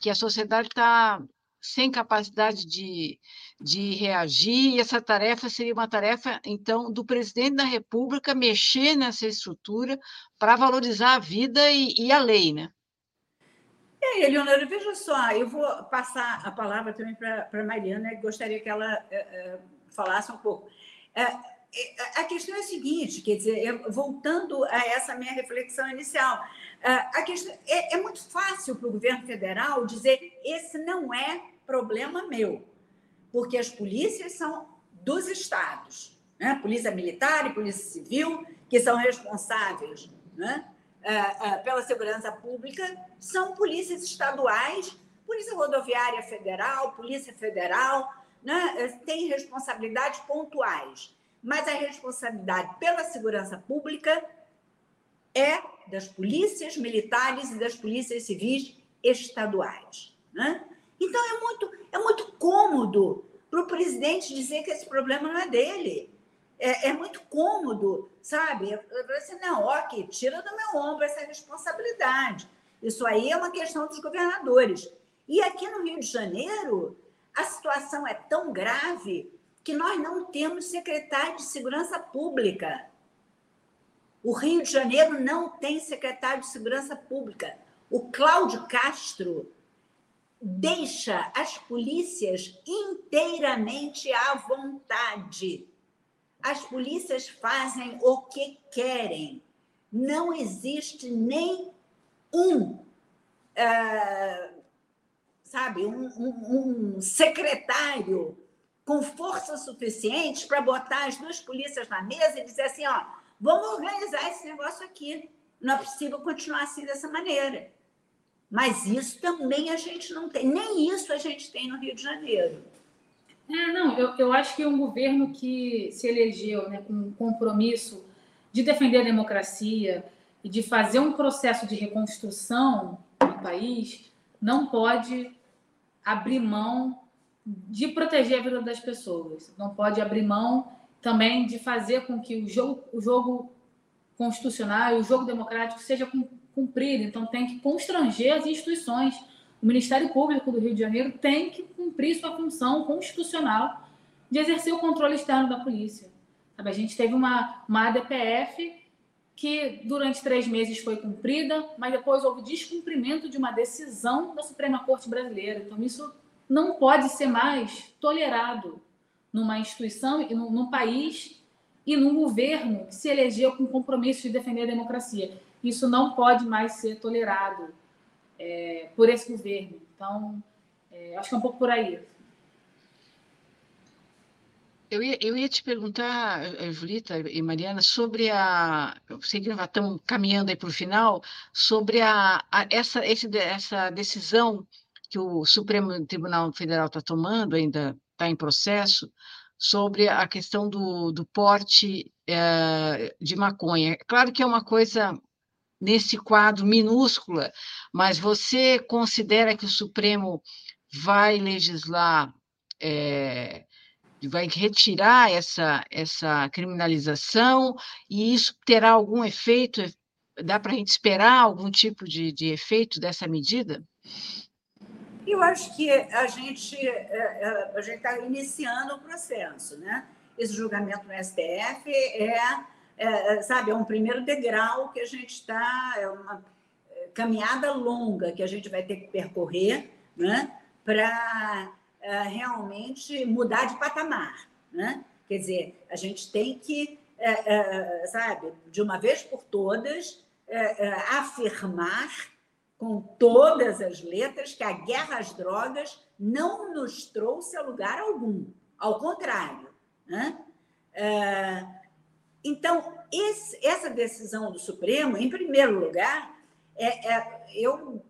que a sociedade está sem capacidade de, de reagir, e essa tarefa seria uma tarefa, então, do presidente da República mexer nessa estrutura para valorizar a vida e, e a lei, né?
E aí, Eleonora, veja só, eu vou passar a palavra também para a Mariana, que gostaria que ela é, é, falasse um pouco. É, a questão é a seguinte, quer dizer, voltando a essa minha reflexão inicial, a questão é, é muito fácil para o governo federal dizer esse não é problema meu, porque as polícias são dos estados, né? polícia militar e polícia civil, que são responsáveis né? É, é, pela segurança pública são polícias estaduais, Polícia Rodoviária Federal, Polícia Federal, né, tem responsabilidades pontuais, mas a responsabilidade pela segurança pública é das polícias militares e das polícias civis estaduais. Né? Então, é muito, é muito cômodo para o presidente dizer que esse problema não é dele é, é muito cômodo, sabe? Eu falei assim, não, ok, tira do meu ombro essa responsabilidade. Isso aí é uma questão dos governadores. E aqui no Rio de Janeiro, a situação é tão grave que nós não temos secretário de Segurança Pública. O Rio de Janeiro não tem secretário de Segurança Pública. O Cláudio Castro deixa as polícias inteiramente à vontade. As polícias fazem o que querem. Não existe nem um, uh, sabe, um, um, um secretário com força suficiente para botar as duas polícias na mesa e dizer assim, ó, vamos organizar esse negócio aqui. Não é possível continuar assim dessa maneira. Mas isso também a gente não tem, nem isso a gente tem no Rio de Janeiro.
É, não, eu, eu acho que um governo que se elegeu né, com um compromisso de defender a democracia e de fazer um processo de reconstrução no país não pode abrir mão de proteger a vida das pessoas. Não pode abrir mão também de fazer com que o jogo, o jogo constitucional e o jogo democrático seja cumprido. Então, tem que constranger as instituições. O Ministério Público do Rio de Janeiro tem que cumprir sua função constitucional de exercer o controle externo da polícia. Sabe, a gente teve uma, uma ADPF que durante três meses foi cumprida, mas depois houve descumprimento de uma decisão da Suprema Corte Brasileira. Então, isso não pode ser mais tolerado numa instituição num, num país e num governo que se elegeu com compromisso de defender a democracia. Isso não pode mais ser tolerado é, por esse governo. Então, é, acho que é um pouco por aí.
Eu ia, eu ia te perguntar, Julita e Mariana, sobre a. Eu sei que estamos caminhando aí para o final, sobre a, a, essa, esse, essa decisão que o Supremo Tribunal Federal está tomando, ainda está em processo, sobre a questão do, do porte é, de maconha. Claro que é uma coisa nesse quadro minúscula, mas você considera que o Supremo vai legislar, é, vai retirar essa, essa criminalização e isso terá algum efeito? Dá para a gente esperar algum tipo de, de efeito dessa medida?
Eu acho que a gente é, é, a gente está iniciando o processo, né? Esse julgamento no STF é, é, sabe, é um primeiro degrau que a gente está, é uma caminhada longa que a gente vai ter que percorrer, né? Para é, realmente mudar de patamar, né? Quer dizer, a gente tem que, é, é, sabe, de uma vez por todas, afirmar com todas as letras que a guerra às drogas não nos trouxe a lugar algum. Ao contrário. Né? Então, esse, essa decisão do Supremo, em primeiro lugar, é, é eu,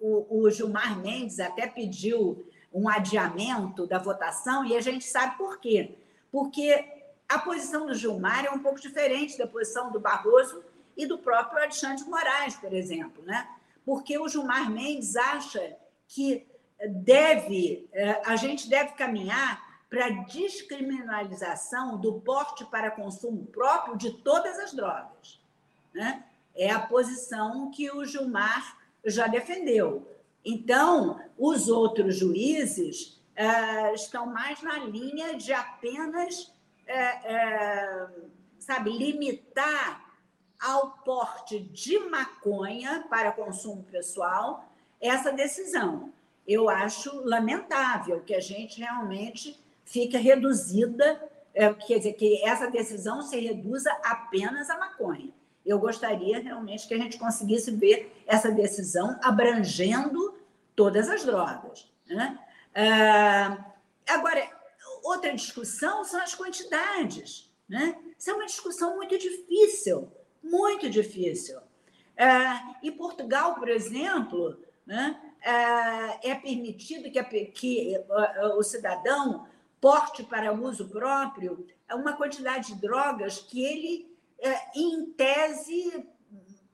o, o, Gilmar Mendes até pediu um adiamento da votação e a gente sabe por quê. Porque a posição do Gilmar é um pouco diferente da posição do Barroso e do próprio Alexandre de Moraes, por exemplo. Né? porque o Gilmar Mendes acha que deve, é, a gente deve caminhar para descriminalização do porte para consumo próprio de todas as drogas. Né? É a posição que o Gilmar já defendeu. Então, os outros juízes é, estão mais na linha de apenas, é, é, sabe, limitar ao porte de maconha para consumo pessoal essa decisão. Eu acho lamentável que a gente realmente fique reduzida, é, quer dizer, que essa decisão se reduza apenas à maconha. Eu gostaria realmente que a gente conseguisse ver essa decisão abrangendo todas as drogas. Né? Ah, agora, outra discussão são as quantidades. Né? Isso é uma discussão muito difícil, muito difícil. É, em Portugal, por exemplo, né, é, é permitido que, a, que o cidadão porte para uso próprio uma quantidade de drogas que ele, é, em tese,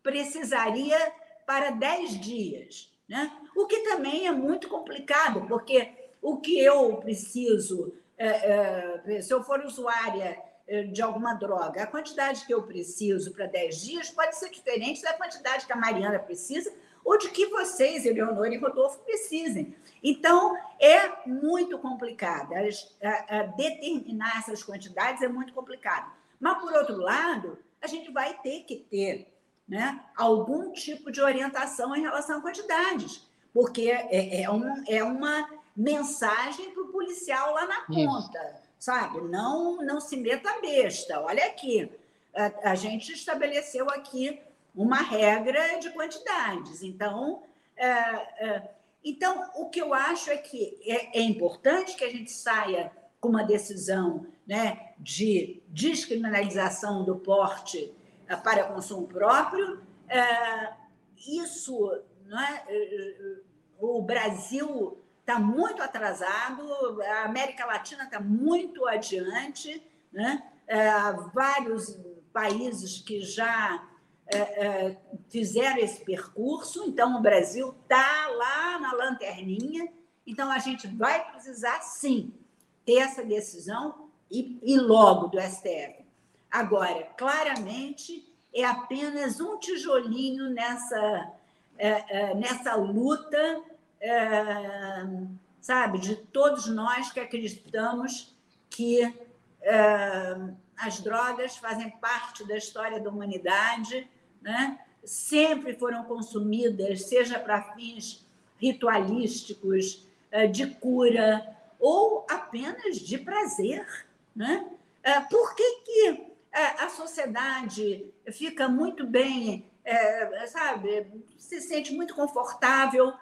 precisaria para 10 dias. Né? O que também é muito complicado, porque o que eu preciso, é, é, se eu for usuária de alguma droga, a quantidade que eu preciso para 10 dias pode ser diferente da quantidade que a Mariana precisa ou de que vocês, Eleonora e Rodolfo, precisem. Então, é muito complicado. A, a determinar essas quantidades é muito complicado. Mas, por outro lado, a gente vai ter que ter né, algum tipo de orientação em relação a quantidades, porque é, é, um, é uma mensagem para o policial lá na ponta. Isso sabe? Não, não se meta besta. Olha aqui, a, a gente estabeleceu aqui uma regra de quantidades. Então, é, é, então o que eu acho é que é, é, importante que a gente saia com uma decisão né, de descriminalização do porte é, para consumo próprio. É, isso, não é, o Brasil está muito atrasado, a América Latina está muito adiante, né? É, vários países que já fizeram esse percurso, então o Brasil está lá na lanterninha Então, a gente vai precisar, sim, ter essa decisão e, e logo do STF. Agora, claramente, é apenas um tijolinho nessa, é, é, nessa luta, é, sabe, de todos nós que acreditamos que é, as drogas fazem parte da história da humanidade, né? sempre foram consumidas, seja para fins ritualísticos, é, de cura, ou apenas de prazer. Né? É, por que, que é, a sociedade fica muito bem, sabe, se sente muito confortável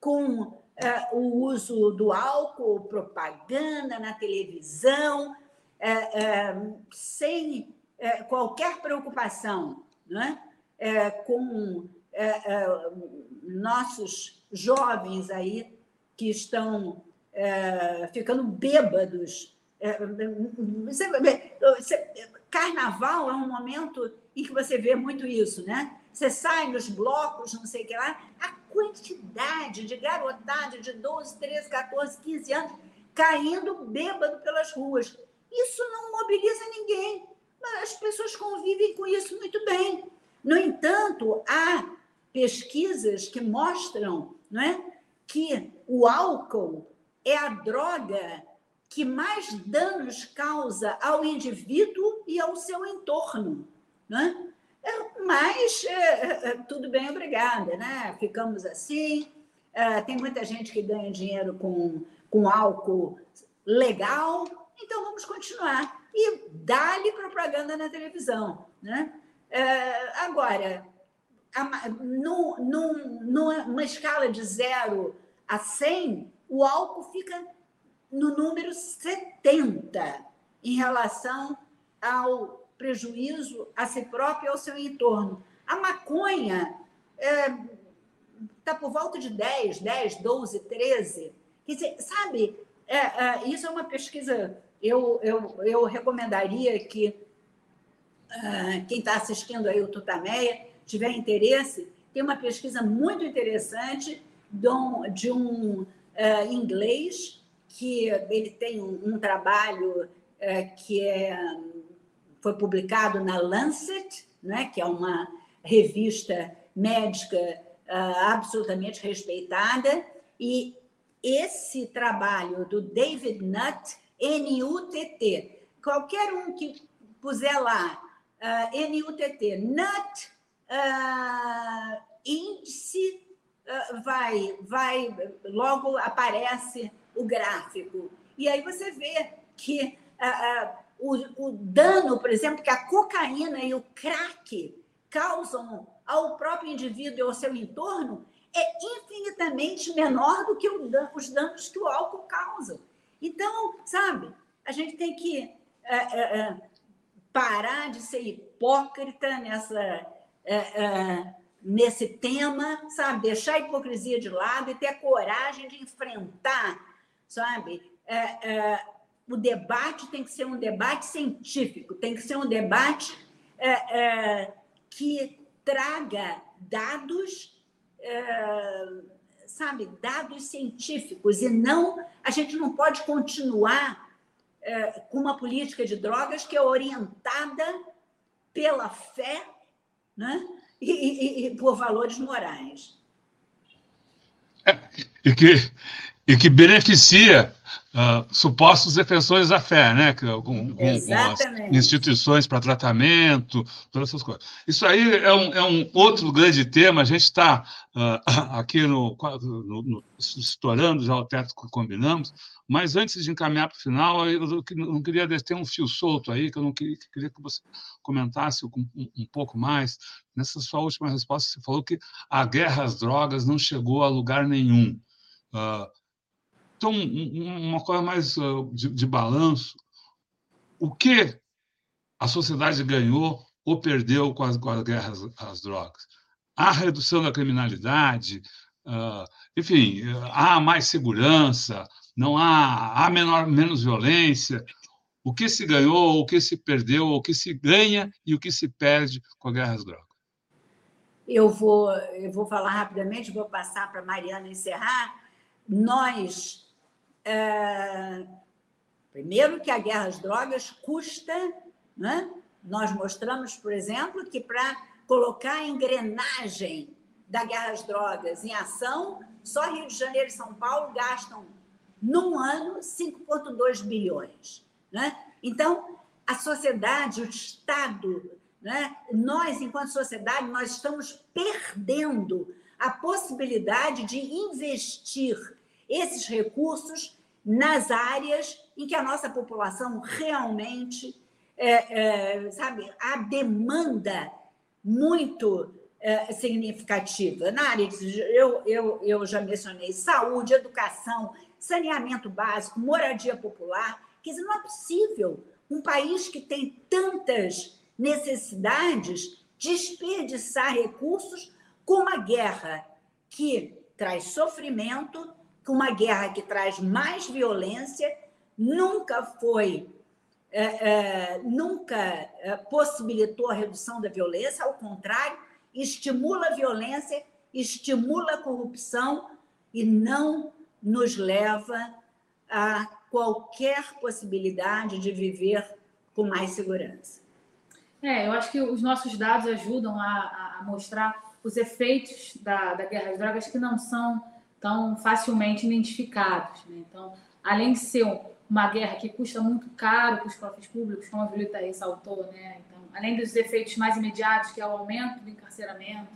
com o uso do álcool, propaganda na televisão, sem qualquer preocupação né? com nossos jovens aí que estão é, ficando bêbados. É, carnaval é um momento em que você vê muito isso, né? Você sai nos blocos, não sei o que lá, a quantidade de garotada de 12, 13, 14, 15 anos caindo bêbado pelas ruas. Isso não mobiliza ninguém. As pessoas convivem com isso muito bem. No entanto, há pesquisas que mostram não é, que o álcool é a droga que mais danos causa ao indivíduo e ao seu entorno. Né? Mas, é, é, tudo bem, obrigada. Né? Ficamos assim. tem muita gente que ganha dinheiro com, com álcool legal, então vamos continuar. E dá-lhe propaganda na televisão. Né? Agora, no, no, numa escala de zero a 100, o álcool fica no número 70 em relação ao prejuízo a si próprio e ao seu entorno. A maconha está é, tá por volta de 10, 10, 12, 13. Quer dizer, sabe, é, é, isso é uma pesquisa. Eu, eu, eu recomendaria que quem está assistindo aí o Tutameia tiver interesse, tem uma pesquisa muito interessante de um, de um uh, inglês que ele tem um, um trabalho uh, que é, foi publicado na Lancet, né, que é uma revista médica uh, absolutamente respeitada, e esse trabalho do David Nutt, N-U-T-T, qualquer um que puser lá, uh, N-U-T-T, Nutt, uh, índice ah, vai, vai, logo aparece o gráfico. E aí você vê que uh, uh, o, o dano, por exemplo, que a cocaína e o crack causam ao próprio indivíduo e ao seu entorno é infinitamente menor do que os danos que o álcool causa. Então, sabe, a gente tem que uh, parar de ser hipócrita nessa nesse tema, sabe? Deixar a hipocrisia de lado e ter a coragem de enfrentar, sabe? É, é, o debate tem que ser um debate científico, tem que ser um debate é, é que traga dados, é, sabe? Dados científicos e não a gente não pode continuar é, com uma política de drogas que é orientada pela fé, né? e, e, e por valores morais.
É, e, que, e que beneficia uh, supostos defensores da fé, né? Com, com, com instituições para tratamento, todas essas coisas. Isso aí é um, é um outro grande tema. A gente está uh, [COUGHS] aqui no, no, no, estourando já o teto que combinamos, mas antes de encaminhar para o final, eu não queria ter um fio solto aí, que eu não queria, queria que você comentasse um, um, pouco mais. Nessa sua última resposta, você falou que a guerra às drogas não chegou a lugar nenhum. Uh, então, uma coisa mais uh, de, de balanço, o que a sociedade ganhou ou perdeu com as, com as guerras às drogas? A redução da criminalidade, uh, enfim, há mais segurança, não há, há menor, menos violência. O que se ganhou, o que se perdeu, o que se ganha e o que se perde com a guerra às drogas?
Eu vou, eu vou falar rapidamente, vou passar para a Mariana encerrar. nós. É, primeiro, que a guerra às drogas custa. Né? Nós mostramos, por exemplo, que para colocar a engrenagem da guerra às drogas em ação, só Rio de Janeiro e São Paulo gastam, num ano, 5,2 bilhões. Né? Então, a sociedade, o Estado, né? nós, enquanto sociedade, nós estamos perdendo a possibilidade de investir esses recursos nas áreas em que a nossa população realmente, é, é, sabe, a demanda muito é, significativa. Na área de, eu, eu, eu já mencionei saúde, educação, saneamento básico, moradia popular. Quer dizer, não é possível um país que tem tantas necessidades desperdiçar recursos com uma guerra que traz sofrimento, com uma guerra que traz mais violência, nunca foi, é, é, nunca é, possibilitou a redução da violência, ao contrário, estimula a violência, estimula a corrupção e não nos leva a qualquer possibilidade de viver com mais segurança.
É, eu acho que os nossos dados ajudam a, a mostrar os efeitos da, da guerra às drogas que não são tão facilmente identificados. Né? Então, além de ser uma guerra que custa muito caro para os cofres públicos, como a Violeta ressaltou, né? então, além dos efeitos mais imediatos, que é o aumento do encarceramento,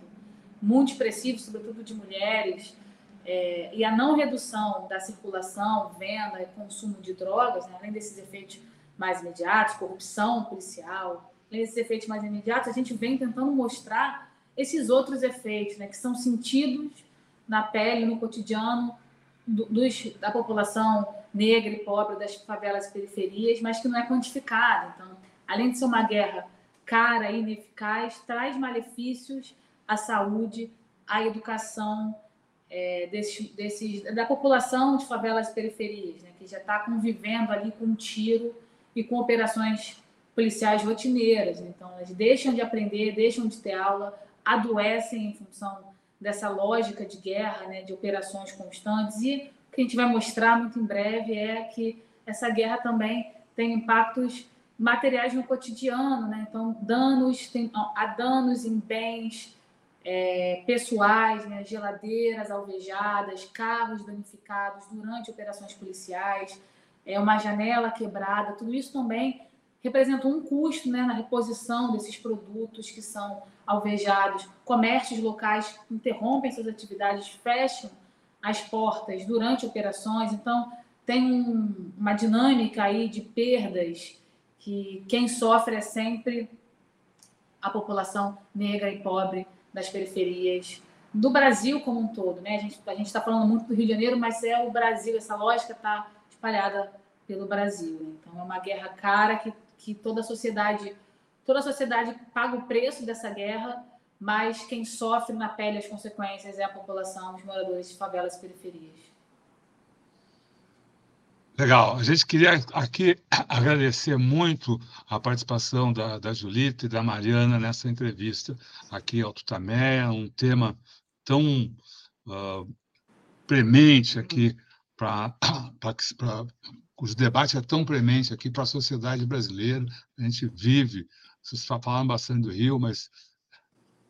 muito expressivo, sobretudo de mulheres, é, e a não redução da circulação, venda e consumo de drogas, né? além desses efeitos mais imediatos, corrupção policial, além desses efeitos mais imediatos, a gente vem tentando mostrar esses outros efeitos, né, que são sentidos na pele, no cotidiano do, dos, da população negra e pobre das favelas e periferias, mas que não é quantificado. Então, além de ser uma guerra cara e ineficaz, traz malefícios à saúde, à educação é, desses, desses, da população de favelas e periferias, né, que já está convivendo ali com tiro e com operações policiais rotineiras. Então, elas deixam de aprender, deixam de ter aula, adoecem em função dessa lógica de guerra, né, de operações constantes. E o que a gente vai mostrar muito em breve é que essa guerra também tem impactos materiais no cotidiano, né? Então, danos, tem, há danos em bens é, pessoais, né? geladeiras alvejadas, carros danificados durante operações policiais, é uma janela quebrada, tudo isso também representa um custo né, na reposição desses produtos que são alvejados. Comércios locais interrompem suas atividades, fecham as portas durante operações. Então, tem um, uma dinâmica aí de perdas que quem sofre é sempre a população negra e pobre das periferias do Brasil como um todo. Né? A gente está falando muito do Rio de Janeiro, mas é o Brasil, essa lógica está espalhada pelo Brasil. Né? Então, é uma guerra cara que que toda a sociedade, toda a sociedade paga o preço dessa guerra, mas quem sofre na pele as consequências é a população, os moradores de favelas e periferias.
Legal. A gente queria aqui [CLEARS THROAT] agradecer muito a participação da, da Julita e da Mariana nessa entrevista aqui ao Tutameia, um tema tão uh, premente aqui para [CLEARS THROAT] cujo debate é tão premente aqui para a sociedade brasileira. A gente vive, vocês falaram bastante do Rio, mas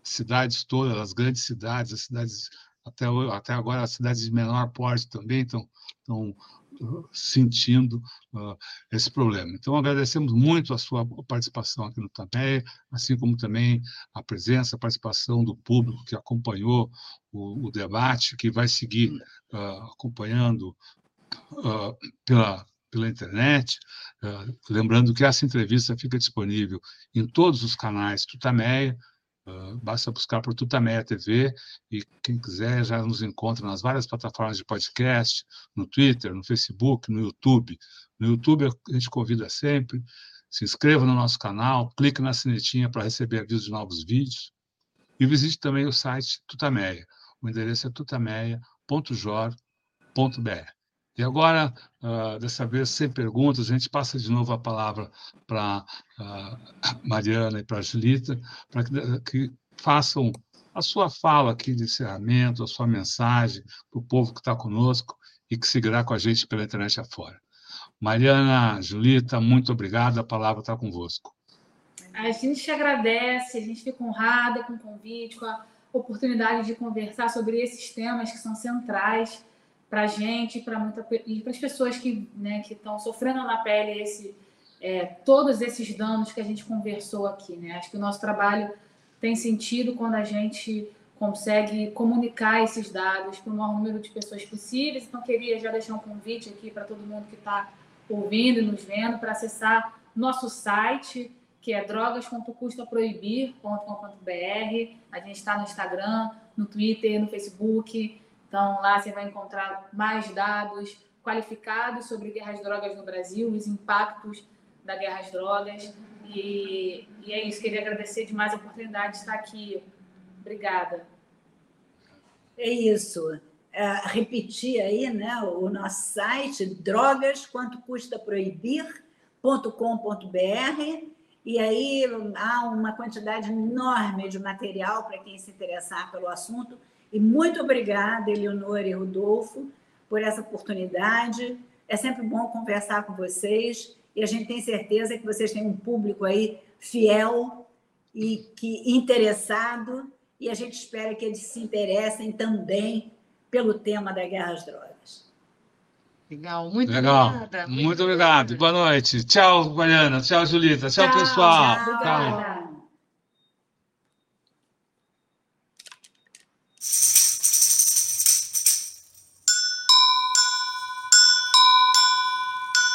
cidades todas, as grandes cidades, as cidades, até, até agora, as cidades de menor porte também estão, sentindo uh, esse problema. Então, agradecemos muito a sua participação aqui no Tameia, assim como também a presença, a participação do público que acompanhou o, o debate, que vai seguir uh, acompanhando Uh, pela, pela internet. Uh, lembrando que essa entrevista fica disponível em todos os canais Tutameia, uh, basta buscar por Tutameia TV e quem quiser já nos encontra nas várias plataformas de podcast, no Twitter, no Facebook, no YouTube. No YouTube a gente convida sempre, se inscreva no nosso canal, clique na sinetinha para receber avisos de novos vídeos e visite também o site Tutameia. O endereço é tutameia.jor.br. E agora, uh, dessa vez, sem perguntas, a gente passa de novo a palavra para uh, [COUGHS] Mariana e para a Julita, para que, que façam a sua fala aqui de encerramento, a sua mensagem para o povo que está conosco e que seguirá com a gente pela internet afora. Mariana, Julita, muito obrigado, a palavra está convosco.
A gente agradece, a gente fica honrada com o convite, com a oportunidade de conversar sobre esses temas que são centrais para a gente pra muita, e para as pessoas que né, estão sofrendo na pele esse, é, todos esses danos que a gente conversou aqui. Né? Acho que o nosso trabalho tem sentido quando a gente consegue comunicar esses dados para o maior número de pessoas possíveis. Então, queria já deixar um convite aqui para todo mundo que está ouvindo e nos vendo para acessar nosso site, que é drogas.custaproibir.com.br. A gente está no Instagram, no Twitter, no Facebook. Então, lá você vai encontrar mais dados qualificados sobre guerras drogas no Brasil, os impactos da guerra às drogas. E, e é isso, queria agradecer demais a oportunidade de estar aqui. Obrigada.
É isso. É, repetir aí né, o nosso site, drogas, quanto custa proibir.com.br, e aí há uma quantidade enorme de material para quem se interessar pelo assunto. E muito obrigada, Eleonora e Rodolfo, por essa oportunidade. É sempre bom conversar com vocês e a gente tem certeza que vocês têm um público aí fiel e que interessado e a gente espera que eles se interessem também pelo tema da guerra às drogas.
Legal, muito Legal. obrigada.
Muito, muito obrigado. Boa noite. Tchau, Mariana. Tchau, Julita. Tchau, tchau pessoal.
Tchau. tchau.